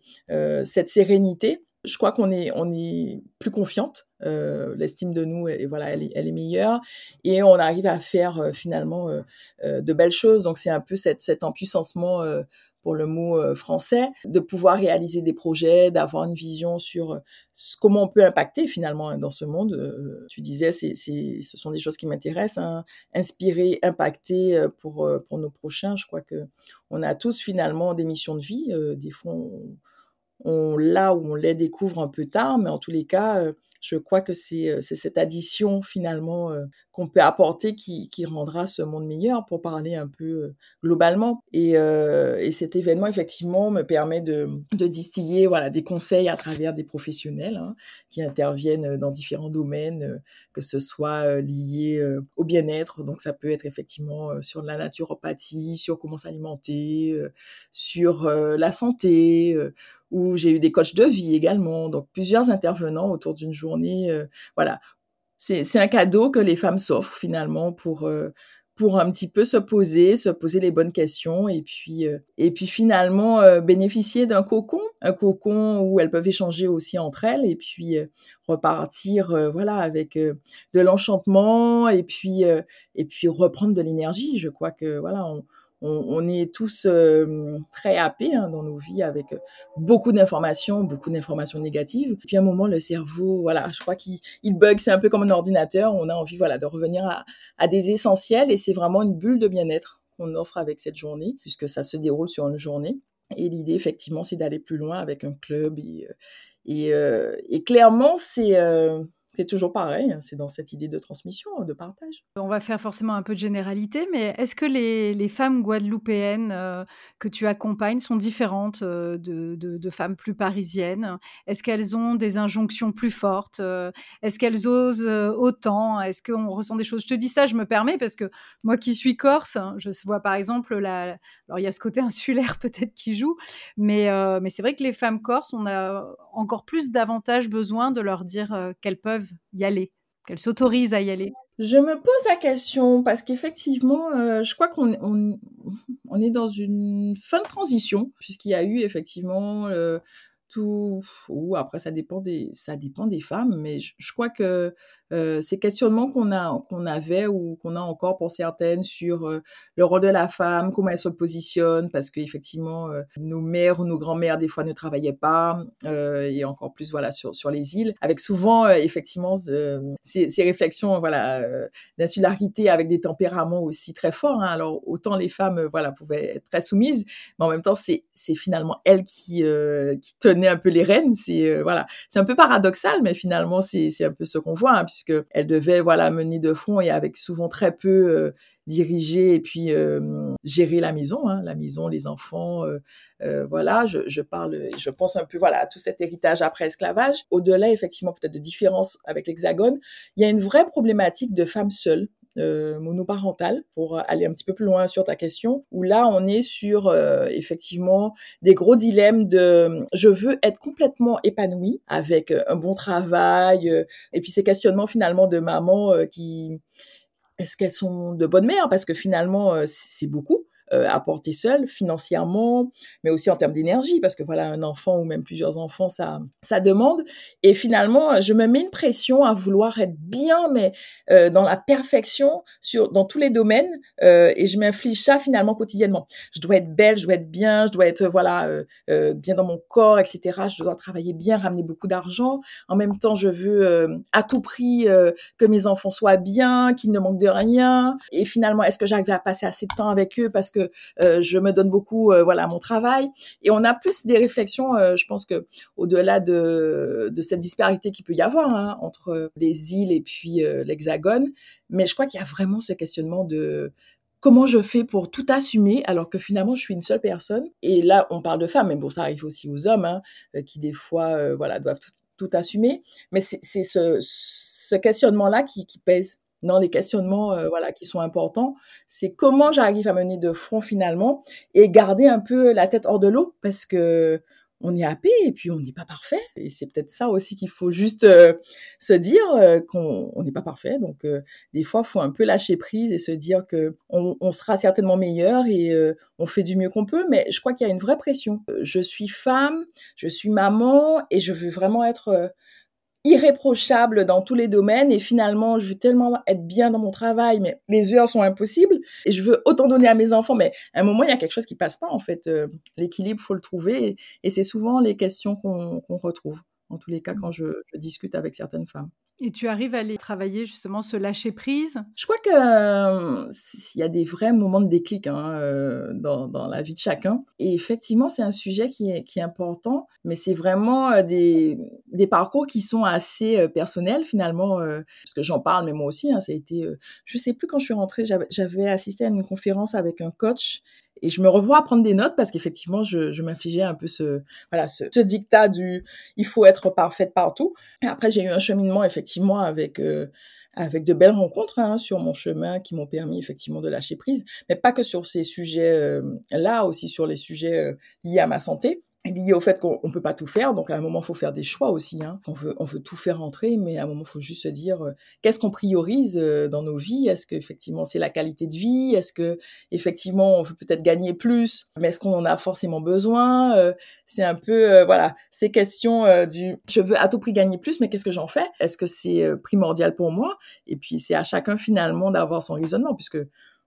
cette sérénité, je crois qu'on est, plus confiante. L'estime de nous, et, voilà, elle est, meilleure, et on arrive à faire finalement de belles choses. Donc c'est un peu cet empuissancement pour le mot euh, français, de pouvoir réaliser des projets, d'avoir une vision sur euh, comment on peut impacter finalement hein, dans ce monde. Euh, tu disais, c'est, c'est, ce sont des choses qui m'intéressent, hein. inspirer, impacter pour pour nos prochains. Je crois que on a tous finalement des missions de vie. des fois, on l'a on les découvre un peu tard, mais en tous les cas, je crois que c'est cette addition finalement qu'on peut apporter qui, qui, rendra ce monde meilleur pour parler un peu euh, globalement. Et, euh, et, cet événement, effectivement, me permet de, de, distiller voilà, des conseils à travers des professionnels hein, qui interviennent dans différents domaines, euh, que ce soit euh, lié au bien-être. Donc, ça peut être effectivement sur la naturopathie, sur comment s'alimenter, sur la santé, où j'ai eu des coachs de vie également. Donc, plusieurs intervenants autour d'une journée, voilà, c'est un cadeau que les femmes s'offrent finalement pour euh, pour un petit peu se poser, se poser les bonnes questions et puis euh, et puis finalement euh, bénéficier d'un cocon, un cocon où elles peuvent échanger aussi entre elles et puis repartir voilà avec de l'enchantement et puis et puis reprendre de l'énergie. Je crois que voilà on, est tous euh, très happés hein, dans nos vies avec beaucoup d'informations, beaucoup d'informations négatives. puis à un moment, le cerveau, voilà, je crois qu'il bug, c'est un peu comme un ordinateur. On a envie, voilà, de revenir à, à des essentiels et c'est vraiment une bulle de bien-être qu'on offre avec cette journée, puisque ça se déroule sur une journée. Et l'idée, effectivement, c'est d'aller plus loin avec un club. Et, euh, et, euh, et clairement, c'est c'est toujours pareil, hein, c'est dans cette idée de transmission, de partage. On va faire forcément un peu de généralité, mais est-ce que les, femmes guadeloupéennes euh, que tu accompagnes sont différentes euh, de, de, femmes plus parisiennes? Est-ce qu'elles ont des injonctions plus fortes? Euh, Est-ce qu'elles osent autant? Est-ce qu'on ressent des choses? Je te dis ça, je me permets, parce que moi qui suis corse, hein, je vois par exemple, la... alors il y a ce côté insulaire peut-être qui joue, mais, mais c'est vrai que les femmes corses, on a encore plus davantage besoin de leur dire qu'elles peuvent y aller, qu'elles s'autorisent à y aller Je me pose la question parce qu'effectivement, euh, je crois qu'on on, est dans une fin de transition puisqu'il y a eu effectivement euh, tout. Ou après, ça dépend des, ça dépend des femmes, mais je crois que euh, ces questionnements qu'on a qu'on avait ou qu'on a encore pour certaines sur euh, le rôle de la femme, comment elle se positionne, parce qu'effectivement euh, nos mères ou nos grands-mères des fois ne travaillaient pas et encore plus voilà sur sur les îles, avec souvent effectivement ces, ces, réflexions voilà d'insularité avec des tempéraments aussi très forts. Hein. Alors autant les femmes voilà pouvaient être très soumises, mais en même temps c'est c'est finalement elles qui qui tenaient un peu les rênes. C'est voilà c'est un peu paradoxal, mais finalement c'est c'est un peu ce qu'on voit. Hein, elle devait voilà mener de front et avec souvent très peu euh, diriger et puis euh, gérer la maison, hein, la maison, les enfants. Euh, voilà, je, je, parle, je pense un peu voilà à tout cet héritage après esclavage. Au-delà effectivement peut-être de différences avec l'Hexagone, il y a une vraie problématique de femmes seules euh, monoparentale pour aller un petit peu plus loin sur ta question où là on est sur euh, effectivement des gros dilemmes de je veux être complètement épanouie avec euh, un bon travail et puis ces questionnements finalement de maman qui est-ce qu'elles sont de bonnes mères parce que finalement c'est beaucoup apporter seul financièrement, mais aussi en termes d'énergie, parce que voilà, un enfant ou même plusieurs enfants, ça, ça demande. Et finalement, je me mets une pression à vouloir être bien, mais dans la perfection sur dans tous les domaines, et je m'inflige ça finalement quotidiennement. Je dois être belle, je dois être bien, je dois être voilà bien dans mon corps, etc. Je dois travailler bien, ramener beaucoup d'argent. En même temps, je veux à tout prix que mes enfants soient bien, qu'ils ne manquent de rien. Et finalement, est-ce que j'arrive à passer assez de temps avec eux parce que euh, je me donne beaucoup, euh, voilà, à mon travail. Et on a plus des réflexions, euh, je pense que au-delà de, cette disparité qui peut y avoir hein, entre les îles et puis l'Hexagone, mais je crois qu'il y a vraiment ce questionnement de comment je fais pour tout assumer alors que finalement je suis une seule personne. Et là, on parle de femmes, mais bon, ça arrive aussi aux hommes hein, qui des fois, voilà, doivent tout, assumer. Mais c'est ce, questionnement-là qui pèse dans les questionnements euh, voilà qui sont importants, c'est comment j'arrive à mener de front finalement et garder un peu la tête hors de l'eau parce que on est happé et puis on n'est pas parfait. Et c'est peut-être ça aussi qu'il faut juste euh, se dire euh, qu'on n'est pas parfait. Donc des fois faut un peu lâcher prise et se dire que on, on sera certainement meilleur et on fait du mieux qu'on peut. Mais je crois qu'il y a une vraie pression. Je suis femme je suis maman et je veux vraiment être irréprochable dans tous les domaines et finalement je veux tellement être bien dans mon travail mais les heures sont impossibles et je veux autant donner à mes enfants. Mais à un moment il y a quelque chose qui passe pas en fait euh, l'équilibre faut le trouver et, c'est souvent les questions qu'on retrouve en tous les cas quand je discute avec certaines femmes et tu arrives à aller travailler justement ce lâcher prise? Je crois que euh, il y a des vrais moments de déclic hein, euh, dans, dans, la vie de chacun. Et effectivement, c'est un sujet qui est, qui est important, mais c'est vraiment euh, des, des parcours qui sont assez personnels finalement, parce que j'en parle, mais moi aussi, hein, ça a été, je sais plus quand je suis rentrée, j'avais assisté à une conférence avec un coach et je me revois à prendre des notes parce qu'effectivement, je, je m'infligeais un peu ce, voilà, ce, ce, dictat du il faut être parfaite partout. Et après, j'ai eu un cheminement effectivement avec euh, avec de belles rencontres hein, sur mon chemin qui m'ont permis effectivement de lâcher prise, mais pas que sur ces sujets euh, aussi sur les sujets euh, liés à ma santé lié au fait qu'on ne peut pas tout faire. Donc à un moment, il faut faire des choix aussi. Hein. On, veut, on veut tout faire entrer, mais à un moment, faut juste se dire euh, qu'est-ce qu'on priorise euh, dans nos vies? Est-ce que effectivement c'est la qualité de vie? Est-ce que effectivement on peut peut-être gagner plus, mais est-ce qu'on en a forcément besoin? Euh, C'est un peu voilà ces questions du je veux à tout prix gagner plus, mais qu'est-ce que j'en fais? Est-ce que c'est primordial pour moi? Et puis c'est à chacun finalement d'avoir son raisonnement, puisque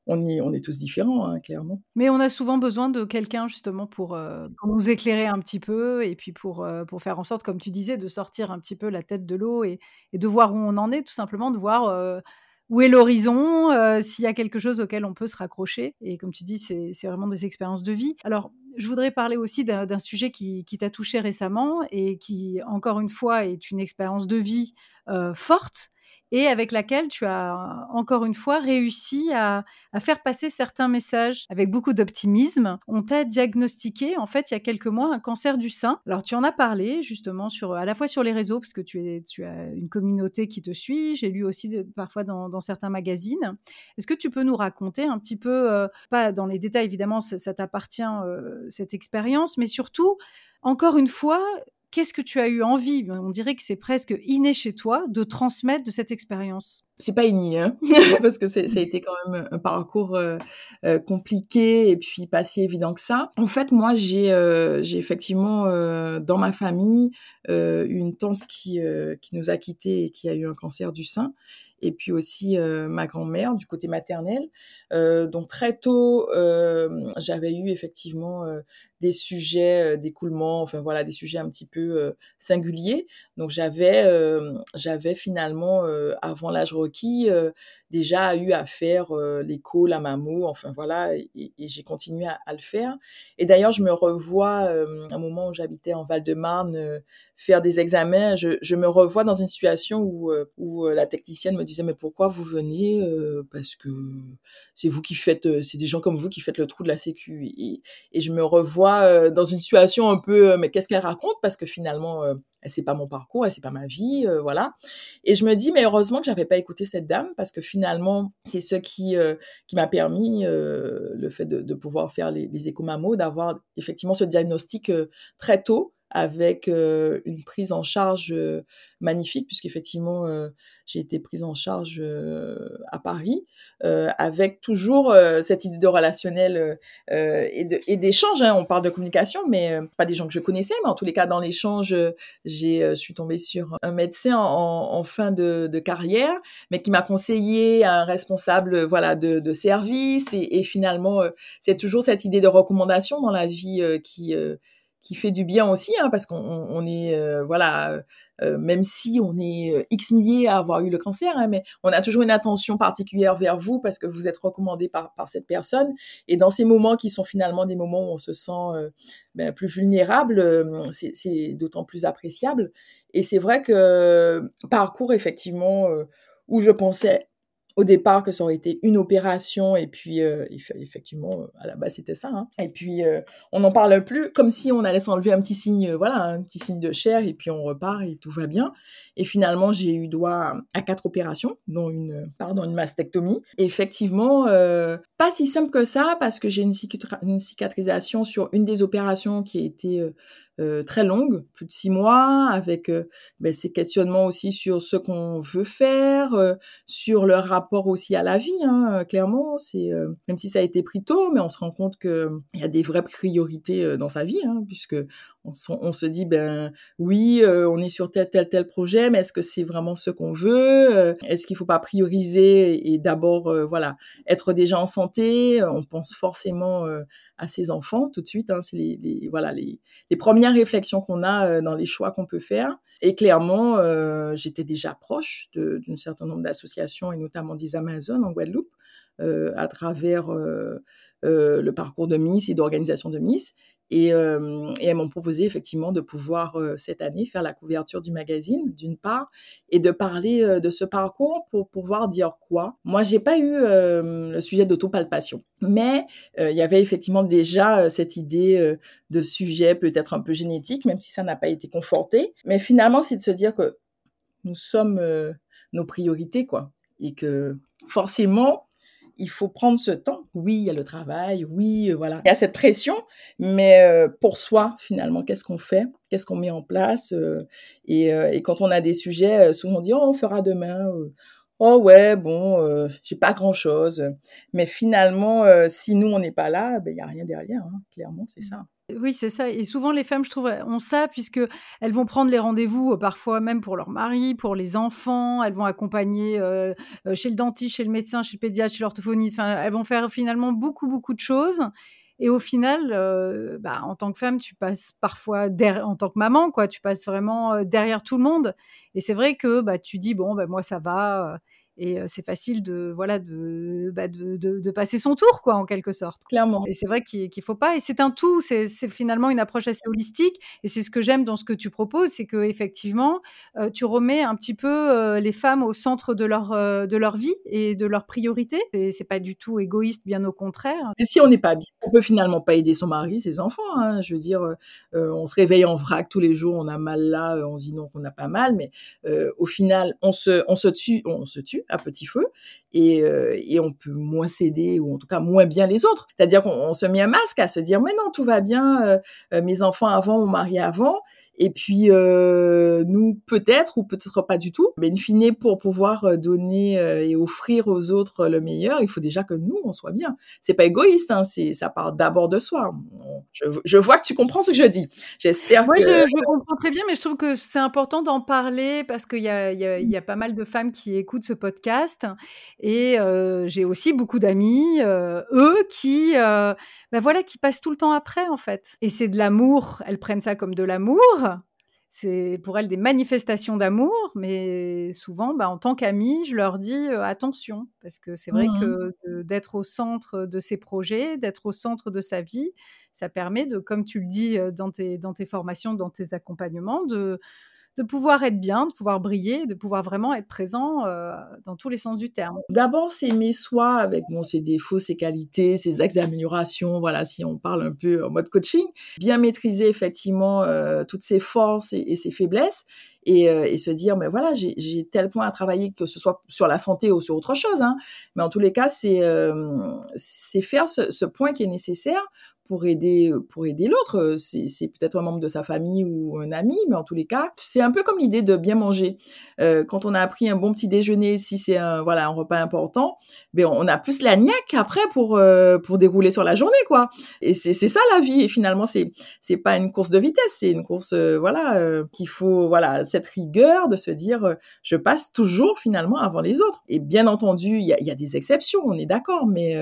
on, on est tous différents, hein, clairement. Mais on a souvent besoin de quelqu'un justement pour, euh, nous éclairer un petit peu et puis pour, euh, pour faire en sorte, comme tu disais, de sortir un petit peu la tête de l'eau et, de voir où on en est, tout simplement, de voir euh, où est l'horizon, s'il y a quelque chose auquel on peut se raccrocher. Et comme tu dis, c'est vraiment des expériences de vie. Alors, je voudrais parler aussi d'un sujet qui, qui t'a touché récemment et qui, encore une fois, est une expérience de vie forte et avec laquelle tu as encore une fois réussi à, faire passer certains messages avec beaucoup d'optimisme. On t'a diagnostiqué en fait il y a quelques mois un cancer du sein. Alors tu en as parlé justement sur à la fois sur les réseaux parce que tu, es, tu as une communauté qui te suit. J'ai lu aussi parfois dans, certains magazines. Est-ce que tu peux nous raconter un petit peu, euh, pas dans les détails évidemment, ça, t'appartient euh, cette expérience, mais surtout encore une fois, qu'est-ce que tu as eu envie, ben, on dirait que c'est presque inné chez toi, de transmettre de cette expérience c'est pas inné, hein parce que ça a été quand même un parcours euh, euh, compliqué et puis pas si évident que ça. En fait, moi, j'ai euh, j'ai effectivement dans ma famille une tante qui qui nous a quittés et qui a eu un cancer du sein et puis aussi ma grand-mère du côté maternel. donc très tôt, j'avais eu effectivement des sujets d'écoulement, enfin voilà, des sujets un petit peu singuliers. Donc j'avais j'avais finalement avant l'âge requis déjà eu à faire l'écho, la mammo, enfin voilà, et, j'ai continué à, le faire. Et d'ailleurs, je me revois un moment où j'habitais en Val-de-Marne faire des examens, je, me revois dans une situation où, où la technicienne me disait mais pourquoi vous venez Parce que c'est vous qui faites, c'est des gens comme vous qui faites le trou de la sécu. Et je me revois dans une situation un peu mais qu'est-ce qu'elle raconte? Parce que finalement c'est pas mon parcours, c'est pas ma vie, euh, voilà. Et je me dis, mais heureusement que j'avais pas écouté cette dame parce que finalement, c'est ce qui euh, qui m'a permis euh, le fait de, pouvoir faire les, les échomamos, d'avoir effectivement ce diagnostic très tôt avec une prise en charge magnifique, puisqu'effectivement, j'ai été prise en charge à Paris, avec toujours cette idée de relationnel et d'échange. Hein. On parle de communication, mais pas des gens que je connaissais, mais en tous les cas, dans l'échange, j'ai suis tombée sur un médecin en, fin de, carrière, mais qui m'a conseillé un responsable voilà de, de service, et, et finalement, c'est toujours cette idée de recommandation dans la vie qui qui fait du bien aussi, hein, parce qu'on on est, euh, voilà, euh, même si on est euh, X milliers à avoir eu le cancer, hein, mais on a toujours une attention particulière vers vous parce que vous êtes recommandé par, par cette personne. Et dans ces moments qui sont finalement des moments où on se sent ben, plus vulnérable, c'est d'autant plus appréciable. Et c'est vrai que parcours, effectivement, où je pensais au départ que ça aurait été une opération et puis euh, effectivement euh, à la base c'était ça hein. et puis euh, on n'en parle plus comme si on allait s'enlever un petit signe voilà un petit signe de chair et puis on repart et tout va bien et finalement j'ai eu droit à quatre opérations dont une pardon une mastectomie effectivement pas si simple que ça parce que j'ai une, une, cicatrisation sur une des opérations qui a été euh, très longue, plus de six mois, avec euh, ben, ces questionnements aussi sur ce qu'on veut faire, euh, sur le rapport aussi à la vie. Hein, clairement, c'est même si ça a été pris tôt, mais on se rend compte que il y a des vraies priorités dans sa vie, hein, puisque on, se dit ben oui, on est sur tel tel tel projet, mais est-ce que c'est vraiment ce qu'on veut Est-ce qu'il faut pas prioriser et d'abord voilà être déjà en santé On pense forcément à ses enfants tout de suite. Hein, c'est les, voilà les, les, premières réflexions qu'on a euh, dans les choix qu'on peut faire. Et clairement, euh, j'étais déjà proche d'un certain nombre d'associations et notamment des Amazones en Guadeloupe euh, à travers le parcours de Miss et d'organisation de Miss. Et, euh, et, elles m'ont proposé effectivement de pouvoir euh, cette année faire la couverture du magazine, d'une part, et de parler euh, de ce parcours pour pouvoir dire quoi. Moi, j'ai pas eu le sujet d'autopalpation, mais il y avait effectivement déjà cette idée de sujet peut-être un peu génétique, même si ça n'a pas été conforté. Mais finalement, c'est de se dire que nous sommes nos priorités, quoi, et que forcément, il faut prendre ce temps. Oui, il y a le travail, oui, euh, voilà. Il y a cette pression, mais euh, pour soi, finalement, qu'est-ce qu'on fait? Qu'est-ce qu'on met en place euh, et, quand on a des sujets, souvent on dit, oh, on fera demain. oh ouais, bon, j'ai pas grand-chose. Mais finalement, si nous, on n'est pas là, ben, il y a rien derrière, hein. clairement, c'est ça. Oui, c'est ça. Et souvent, les femmes, je trouve, ont ça, puisque elles vont prendre les rendez-vous, euh, parfois même pour leur mari, pour les enfants. Elles vont accompagner euh, euh, chez le dentiste, chez le médecin, chez le pédiatre, chez l'orthophoniste. Enfin, elles vont faire finalement beaucoup, beaucoup de choses. Et au final, bah, en tant que femme, tu passes parfois, en tant que maman, quoi, tu passes vraiment derrière tout le monde. Et c'est vrai que bah, tu dis, bon, bah, moi, ça va et c'est facile de voilà bah, de, de, de, passer son tour quoi en quelque sorte clairement. Et c'est vrai qu'il ne faut pas et c'est un tout c'est finalement une approche assez holistique et c'est ce que j'aime dans ce que tu proposes c'est que effectivement tu remets un petit peu les femmes au centre de leur de leur vie et de leurs priorités. Et c'est pas du tout égoïste bien au contraire. Et si on n'est pas bien on peut finalement pas aider son mari ses enfants hein. je veux dire on se réveille en vrac tous les jours on a mal là on se dit non qu'on n'a pas mal mais au final on se on se tue on se tue à petit feu et, euh, et, on peut moins s'aider ou en tout cas moins bien les autres. C'est-à-dire qu'on se met un masque à se dire mais non tout va bien, euh, euh, mes enfants avant, mon mari avant et puis euh, nous, peut-être ou peut-être pas du tout, mais in fine, pour pouvoir euh, donner euh, et offrir aux autres le meilleur, il faut déjà que nous, on soit bien. C'est pas égoïste, hein, c'est ça part d'abord de soi. Je, je, vois que tu comprends ce que je dis. J'espère Moi, que... je, je, comprends très bien, mais je trouve que c'est important d'en parler parce qu'il y a, y, a, y a, pas mal de femmes qui écoutent ce podcast et euh, j'ai aussi beaucoup d'amis, euh, eux, qui, ben voilà, qui passent tout le temps après en fait. Et c'est de l'amour. Elles prennent ça comme de l'amour c'est pour elles des manifestations d'amour, mais souvent, bah, en tant qu'amie, je leur dis euh, attention, parce que c'est vrai mmh que d'être au centre de ses projets, d'être au centre de sa vie, ça permet de, comme tu le dis dans tes, dans tes formations, dans tes accompagnements, de, de pouvoir être bien, de pouvoir briller, de pouvoir vraiment être présent euh, dans tous les sens du terme. D'abord, s'aimer soi avec bon, ses défauts, ses qualités, ses axes d'amélioration, voilà, si on parle un peu en mode coaching, bien maîtriser effectivement euh, toutes ses forces et, ses faiblesses. Et, euh, et, se dire mais voilà j'ai tel point à travailler que ce soit sur la santé ou sur autre chose hein. mais en tous les cas c'est c'est faire ce, ce, point qui est nécessaire pour aider pour aider l'autre. C'est peut-être un membre de sa famille ou un ami, mais en tous les cas, c'est un peu comme l'idée de bien manger. Euh, quand on a pris un bon petit déjeuner, si c'est un voilà un repas important, ben on a plus la niaque après pour euh, pour dérouler sur la journée quoi. Et c'est c'est ça la vie. Et finalement c'est c'est pas une course de vitesse, c'est une course euh, voilà qu'il faut voilà cette rigueur de se dire je passe toujours finalement avant les autres. Et bien entendu il y a, y a des exceptions, on est d'accord, mais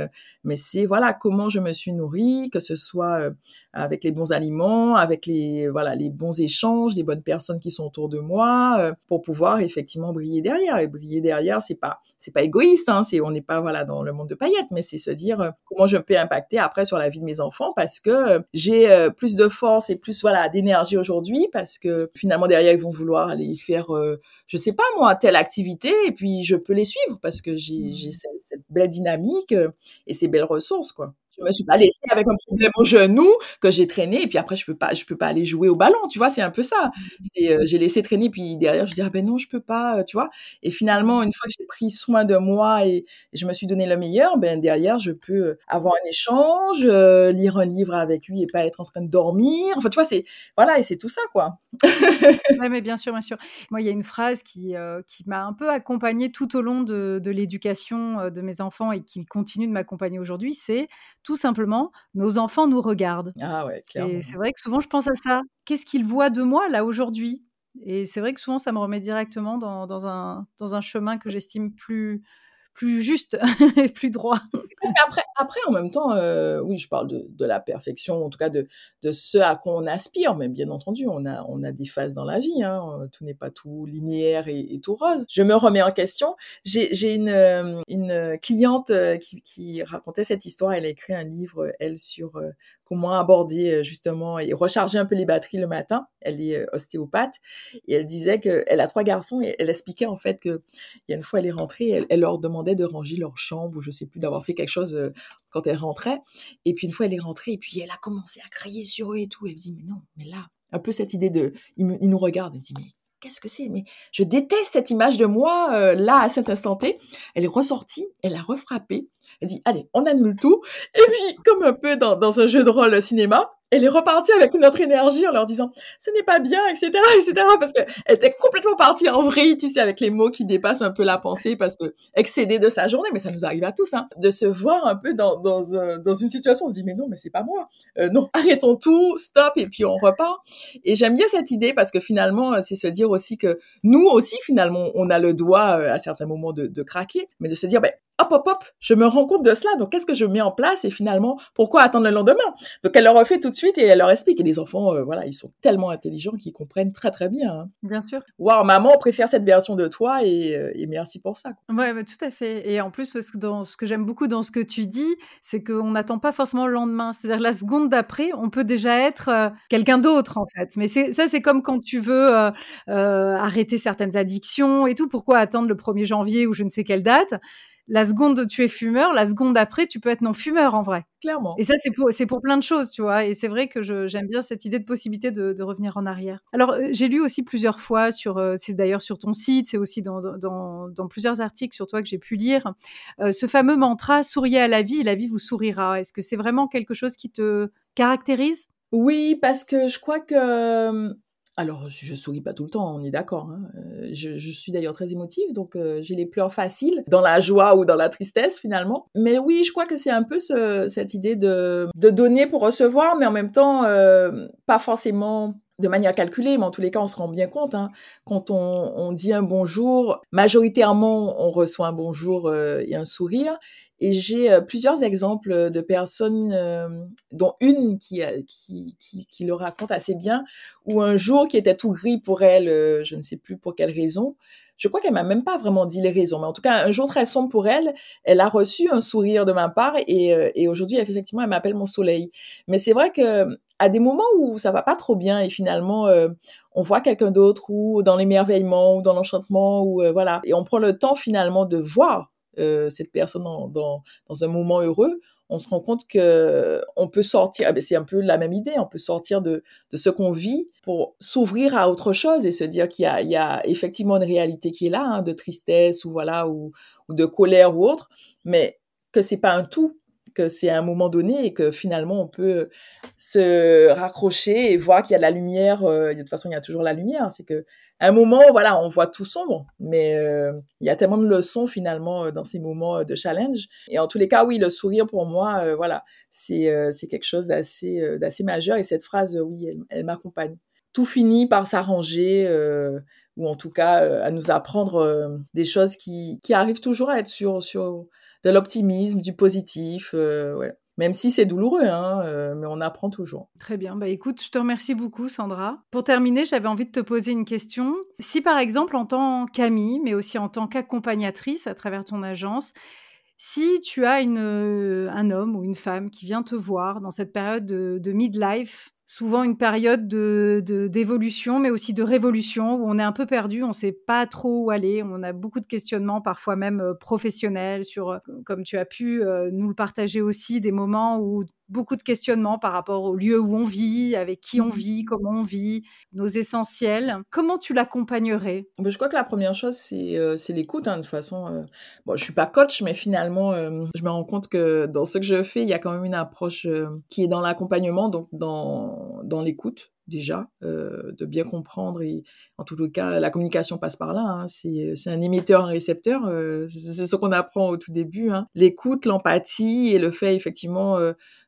mais c'est voilà comment je me suis nourrie, que soit euh, avec les bons aliments, avec les voilà les bons échanges, les bonnes personnes qui sont autour de moi, euh, pour pouvoir effectivement briller derrière. Et briller derrière, c'est pas c'est pas égoïste, hein, c'est on n'est pas voilà dans le monde de paillettes, mais c'est se dire euh, comment je peux impacter après sur la vie de mes enfants parce que j'ai plus de force et plus voilà d'énergie aujourd'hui parce que finalement derrière ils vont vouloir aller faire je sais pas moi telle activité et puis je peux les suivre parce que j'ai j'ai mmh. cette, cette, belle dynamique et ces belles ressources quoi je me suis pas laissée avec un problème au genou que j'ai traîné et puis après je peux pas je peux pas aller jouer au ballon tu vois c'est un peu ça. Mmh. euh, j'ai laissé traîner puis derrière je dis ah ben non je peux pas euh, tu vois. Et finalement une fois que j'ai pris soin de moi et, je me suis donné le meilleur ben derrière je peux euh, avoir un échange lire un livre avec lui et pas être en train de dormir. Enfin tu vois c'est voilà et c'est tout ça quoi. Ouais, mais bien sûr bien sûr. Moi il y a une phrase qui qui m'a un peu accompagnée tout au long de, de l'éducation de mes enfants et qui continue de m'accompagner aujourd'hui c'est tout simplement, nos enfants nous regardent. Ah ouais, clairement. Et c'est vrai que souvent, je pense à ça. Qu'est-ce qu'ils voient de moi, là, aujourd'hui? Et c'est vrai que souvent, ça me remet directement dans, dans, un, dans un chemin que j'estime plus, plus juste et plus droit. Parce après, en même temps, euh, oui, je parle de, de, la perfection, en tout cas de, de ce à quoi on aspire, mais bien entendu, on a, on a des phases dans la vie, hein, tout n'est pas tout linéaire et, tout rose. Je me remets en question. J'ai une, euh, une cliente euh, qui, qui, racontait cette histoire, elle a écrit un livre, elle, sur comment aborder euh, justement et recharger un peu les batteries le matin. Elle est euh, ostéopathe et elle disait qu'elle a trois garçons et elle expliquait en fait que il y a une fois elle est rentrée, elle, leur demandait de ranger leur chambre ou je sais plus d'avoir fait quelque chose euh, quand elle rentrait. Et puis une fois elle est rentrée et puis elle a commencé à crier sur eux et tout. Elle me dit mais non, mais là un peu cette idée de il, nous regarde. Elle me dit mais qu'est-ce que c'est? Mais je déteste cette image de moi là à cet instant T. Elle est ressortie, elle a refrappé elle dit, allez, on annule tout. Et puis, comme un peu dans, dans un jeu de rôle cinéma, elle est repartie avec une autre énergie en leur disant ce n'est pas bien, etc., etc., parce qu'elle était complètement partie en vrille, tu sais, avec les mots qui dépassent un peu la pensée parce que excédée de sa journée, mais ça nous arrive à tous, hein, de se voir un peu dans, dans, dans une situation, on se dit mais non, mais c'est pas moi, euh, non, arrêtons tout, stop, et puis on repart. Et j'aime bien cette idée parce que finalement, c'est se dire aussi que nous aussi, finalement, on a le doigt euh, à certains moments de, de craquer, mais de se dire ben hop, hop, hop, je me rends compte de cela. Donc, qu'est-ce que je mets en place et finalement, pourquoi attendre le lendemain? Donc, elle leur refait tout de suite et elle leur explique. Et les enfants, euh, voilà, ils sont tellement intelligents qu'ils comprennent très, très bien. Hein. Bien sûr. Waouh, maman, on préfère cette version de toi et, euh, et merci pour ça. Ouais, bah, tout à fait. Et en plus, parce que dans ce que j'aime beaucoup dans ce que tu dis, c'est qu'on n'attend pas forcément le lendemain. C'est-à-dire la seconde d'après, on peut déjà être euh, quelqu'un d'autre, en fait. Mais ça, c'est comme quand tu veux arrêter certaines addictions et tout. Pourquoi attendre le 1er janvier ou je ne sais quelle date? La seconde tu es fumeur, la seconde après, tu peux être non-fumeur en vrai. Clairement. Et ça, c'est pour, c'est pour plein de choses, tu vois. Et c'est vrai que j'aime bien cette idée de possibilité de, revenir en arrière. Alors, euh, j'ai lu aussi plusieurs fois sur, euh, c'est d'ailleurs sur ton site, c'est aussi dans, dans, plusieurs articles sur toi que j'ai pu lire, euh, ce fameux mantra souriez à la vie et la vie vous sourira. Est-ce que c'est vraiment quelque chose qui te caractérise? Oui, parce que je crois que alors, je souris pas tout le temps, on est d'accord. Hein. Euh, je, suis d'ailleurs très émotive, donc euh, j'ai les pleurs faciles, dans la joie ou dans la tristesse finalement. Mais oui, je crois que c'est un peu ce, cette idée de, de donner pour recevoir, mais en même temps, euh, pas forcément de manière calculée, mais en tous les cas, on se rend bien compte. Hein, quand on, on, dit un bonjour, majoritairement, on reçoit un bonjour et un sourire. Et j'ai euh, plusieurs exemples de personnes, euh, dont une qui, qui, qui, qui, le raconte assez bien, où un jour qui était tout gris pour elle, euh, je ne sais plus pour quelle raison, je crois qu'elle m'a même pas vraiment dit les raisons, mais en tout cas, un jour très sombre pour elle, elle a reçu un sourire de ma part et, et aujourd'hui, effectivement, elle m'appelle mon soleil. Mais c'est vrai que à des moments où ça va pas trop bien et finalement, on voit quelqu'un d'autre ou dans l'émerveillement ou dans l'enchantement ou voilà, et on prend le temps finalement de voir euh, cette personne dans, dans, un moment heureux, on se rend compte que on peut sortir. Ah ben c'est un peu la même idée. On peut sortir de, de ce qu'on vit pour s'ouvrir à autre chose et se dire qu'il y y a effectivement une réalité qui est là, hein, de tristesse ou voilà ou, ou de colère ou autre, mais que c'est pas un tout que c'est un moment donné et que finalement on peut se raccrocher et voir qu'il y a de la lumière. de toute façon, il y a toujours la lumière. C'est que à un moment, voilà, on voit tout sombre, mais il y a tellement de leçons finalement dans ces moments de challenge. Et en tous les cas, oui, le sourire pour moi, voilà, c'est c'est quelque chose d'assez d'assez majeur. Et cette phrase, oui, elle, elle m'accompagne. Tout finit par s'arranger ou en tout cas à nous apprendre des choses qui, qui arrivent toujours à être sur, sur de l'optimisme, du positif. ouais. Même si c'est douloureux, hein, mais on apprend toujours. Très bien. Bah écoute, je te remercie beaucoup, Sandra. Pour terminer, j'avais envie de te poser une question. Si par exemple, en tant qu'amie, mais aussi en tant qu'accompagnatrice à travers ton agence, si tu as une, un homme ou une femme qui vient te voir dans cette période de, de midlife, souvent une période de d'évolution, mais aussi de révolution, où on est un peu perdu, on ne sait pas trop où aller, on a beaucoup de questionnements, parfois même euh, professionnels, sur, euh, comme tu as pu euh, nous le partager aussi, des moments où beaucoup de questionnements par rapport au lieu où on vit, avec qui on mmh vit, comment on vit, nos essentiels. Comment tu l'accompagnerais? Bah, Je crois que la première chose, c'est euh, l'écoute. Hein, de toute façon, euh, bon, je suis pas coach, mais finalement, euh, je me rends compte que dans ce que je fais, il y a quand même une approche qui est dans l'accompagnement, donc dans, dans l'écoute déjà, de bien comprendre et en tout cas, la communication passe par là. Hein, c'est un émetteur, un récepteur. c'est ce qu'on apprend au tout début. Hein. L'écoute, l'empathie et le fait effectivement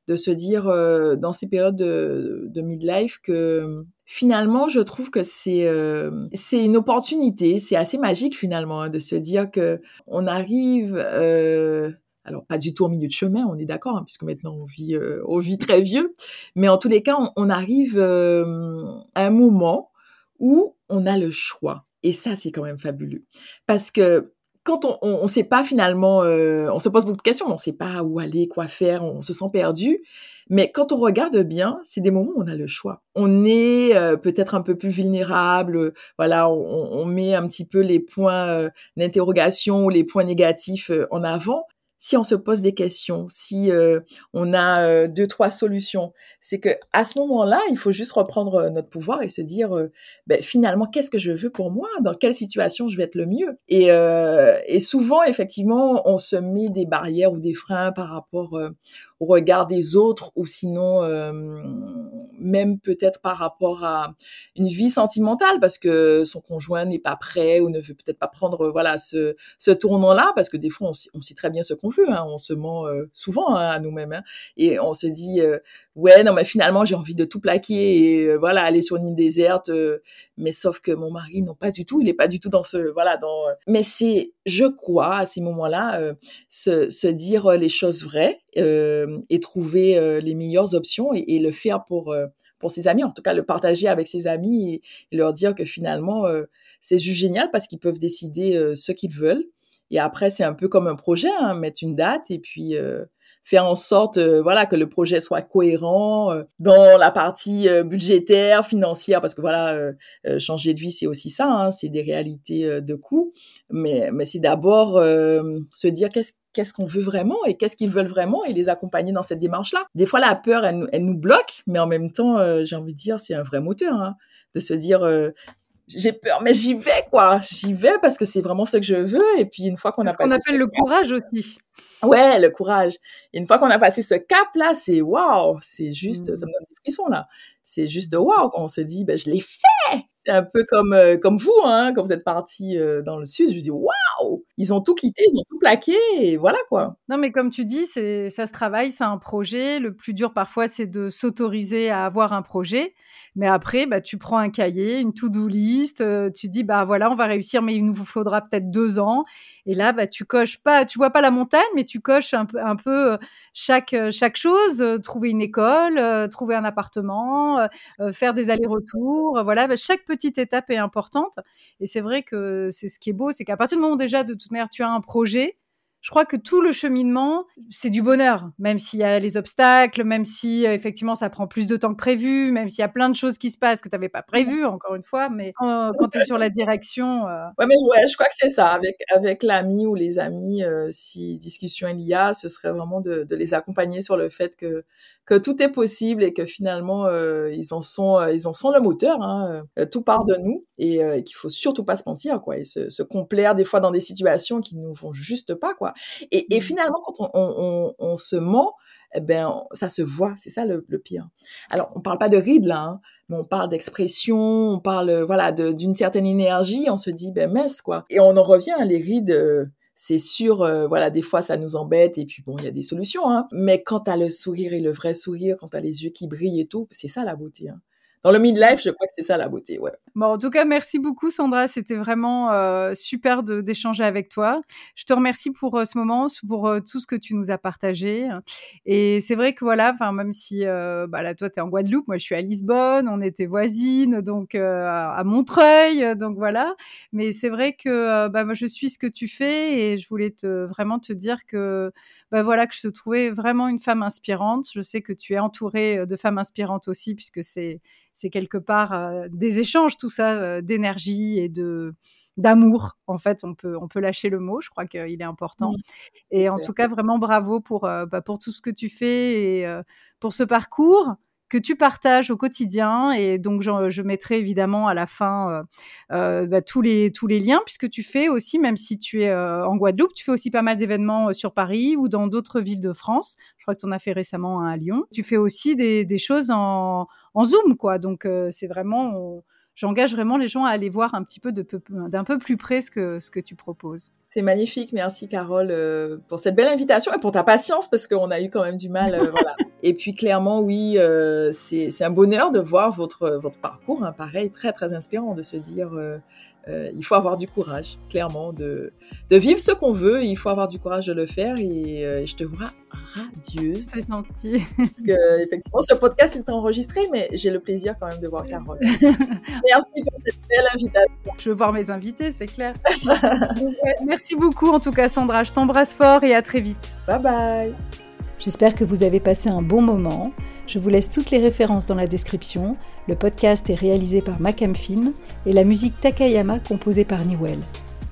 de se dire euh, dans ces périodes de, de midlife que finalement je trouve que c'est euh, c'est une opportunité c'est assez magique finalement hein, de se dire que on arrive euh, alors pas du tout au milieu de chemin on est d'accord hein, puisque maintenant on vit on vit très vieux mais en tous les cas on, on arrive à un moment où on a le choix et ça c'est quand même fabuleux parce que quand on ne sait pas finalement, euh, on se pose beaucoup de questions, on ne sait pas où aller, quoi faire, on se sent perdu. Mais quand on regarde bien, c'est des moments où on a le choix. On est euh, peut-être un peu plus vulnérable, voilà, on, on, met un petit peu les points euh, d'interrogation ou les points négatifs en avant, si on se pose des questions, si euh, on a euh, deux trois solutions, c'est que à ce moment-là, il faut juste reprendre euh, notre pouvoir et se dire ben, finalement qu'est-ce que je veux pour moi, dans quelle situation je vais être le mieux? Et, et souvent effectivement, on se met des barrières ou des freins par rapport au regard des autres ou sinon euh, même peut-être par rapport à une vie sentimentale parce que son conjoint n'est pas prêt ou ne veut peut-être pas prendre voilà ce, ce tournant-là parce que des fois on, sait très bien ce qu'on veut, hein, on se ment souvent hein, à nous-mêmes hein, et on se dit ouais non mais finalement j'ai envie de tout plaquer et voilà aller sur une île déserte mais sauf que mon mari non pas du tout. Il est pas du tout dans ce voilà dans mais c'est je crois à ces moments-là se, se dire les choses vraies et trouver euh, les meilleures options et, le faire pour euh, pour ses amis, en tout cas le partager avec ses amis et, leur dire que finalement c'est juste génial parce qu'ils peuvent décider ce qu'ils veulent. Et après c'est un peu comme un projet, hein, mettre une date et puis faire en sorte euh, voilà que le projet soit cohérent euh, dans la partie euh, budgétaire, financière parce que voilà changer de vie c'est aussi ça hein, c'est des réalités de coûts mais mais c'est d'abord se dire qu'est-ce qu'est-ce qu'on veut vraiment et qu'est-ce qu'ils veulent vraiment et les accompagner dans cette démarche-là. Des fois, la peur, elle, elle nous bloque, mais en même temps, j'ai envie de dire, c'est un vrai moteur hein, de se dire, j'ai peur, mais j'y vais, quoi. J'y vais parce que c'est vraiment ce que je veux. Et puis, une fois qu'on a ce qu'on appelle le courage aussi. Ouais, le courage. Et une fois qu'on a passé ce cap-là, c'est waouh. C'est juste, ça me donne des frissons, là. C'est juste de waouh quand on se dit, ben, je l'ai fait. C'est un peu comme, euh, comme vous, hein, quand vous êtes parti euh, dans le sud. Je dis, waouh. Ils ont tout quitté, ils ont tout plaqué. Et voilà, quoi. Non, mais comme tu dis, c'est, ça se travaille, c'est un projet. Le plus dur, parfois, c'est de s'autoriser à avoir un projet. Mais après, bah, tu prends un cahier, une to-do list, euh, tu dis, bah voilà, on va réussir, mais il nous faudra peut-être deux ans. Et là, bah, tu coches pas, tu vois pas la montagne, mais tu coches un peu, un peu chaque, chaque chose, trouver une école, trouver un appartement, faire des allers-retours. Voilà, bah, chaque petite étape est importante. Et c'est vrai que c'est ce qui est beau, c'est qu'à partir du moment déjà, de toute manière, tu as un projet, je crois que tout le cheminement, c'est du bonheur, même s'il y a les obstacles, même si euh, effectivement ça prend plus de temps que prévu, même s'il y a plein de choses qui se passent que tu n'avais pas prévues, encore une fois, mais quand, tu es sur la direction. Euh... Ouais, mais ouais, je crois que c'est ça. Avec, avec l'ami ou les amis, euh, si discussion il y a, ce serait vraiment de, de les accompagner sur le fait que que tout est possible et que finalement euh, ils en sont euh, ils en sont le moteur. Hein, euh, tout part de nous et, qu'il faut surtout pas se mentir quoi et se, se, complaire des fois dans des situations qui nous vont juste pas quoi. Et, et mmh. finalement quand on, on, on, se ment, eh ben ça se voit, c'est ça le, le, pire. Alors on parle pas de rides là, hein, mais on parle d'expression, on parle voilà d'une certaine énergie. On se dit ben mince quoi. Et on en revient à les rides c'est sûr, euh, voilà, des fois ça nous embête et puis bon, il y a des solutions, hein. Mais quand t'as le sourire et le vrai sourire, quand t'as les yeux qui brillent et tout, c'est ça la beauté. Hein. Dans le midlife, je crois que c'est ça la beauté, ouais. Bon, en tout cas, merci beaucoup Sandra, c'était vraiment euh, super d'échanger avec toi. Je te remercie pour euh, ce moment, pour euh, tout ce que tu nous as partagé. Et c'est vrai que voilà, même si bah là toi tu es en Guadeloupe, moi je suis à Lisbonne, on était voisines, donc à Montreuil, donc voilà. Mais c'est vrai que bah moi je suis ce que tu fais et je voulais te vraiment te dire que bah voilà que je te trouvais vraiment une femme inspirante. Je sais que tu es entourée de femmes inspirantes aussi puisque c'est c'est quelque part euh, des échanges, tout ça, euh, d'énergie et de d'amour. En fait, on peut on peut lâcher le mot. Je crois qu'il est important. et en tout cas, vraiment bravo pour euh, bah, pour tout ce que tu fais et pour ce parcours que tu partages au quotidien. Et donc, je, mettrai évidemment à la fin euh, euh, bah, tous, les, tous les liens, puisque tu fais aussi, même si tu es euh, en Guadeloupe, tu fais aussi pas mal d'événements sur Paris ou dans d'autres villes de France. Je crois que tu en as fait récemment un à Lyon. Tu fais aussi des, choses en, Zoom, quoi. Donc, c'est vraiment... J'engage vraiment les gens à aller voir un petit peu d'un peu, plus près ce que, ce que tu proposes. C'est magnifique, merci Carole pour cette belle invitation et pour ta patience parce qu'on a eu quand même du mal. voilà. Et puis clairement, oui, euh, c'est un bonheur de voir votre, votre parcours, hein, pareil, très très inspirant de se dire, euh, euh, il faut avoir du courage, clairement, de, de vivre ce qu'on veut, il faut avoir du courage de le faire et je te vois radieuse. C'est gentil. Parce que effectivement, ce podcast est enregistré, mais j'ai le plaisir quand même de voir Carole. Merci pour cette belle invitation. Je veux voir mes invités, c'est clair. Merci beaucoup en tout cas Sandra, je t'embrasse fort et à très vite. Bye bye. J'espère que vous avez passé un bon moment. Je vous laisse toutes les références dans la description. Le podcast est réalisé par Macam Film et la musique Takayama composée par Niwell.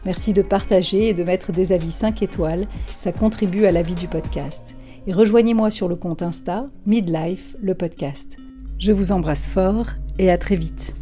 Merci de partager et de mettre des avis 5 étoiles, ça contribue à la vie du podcast. Et rejoignez-moi sur le compte Insta Midlife, le podcast. Je vous embrasse fort et à très vite.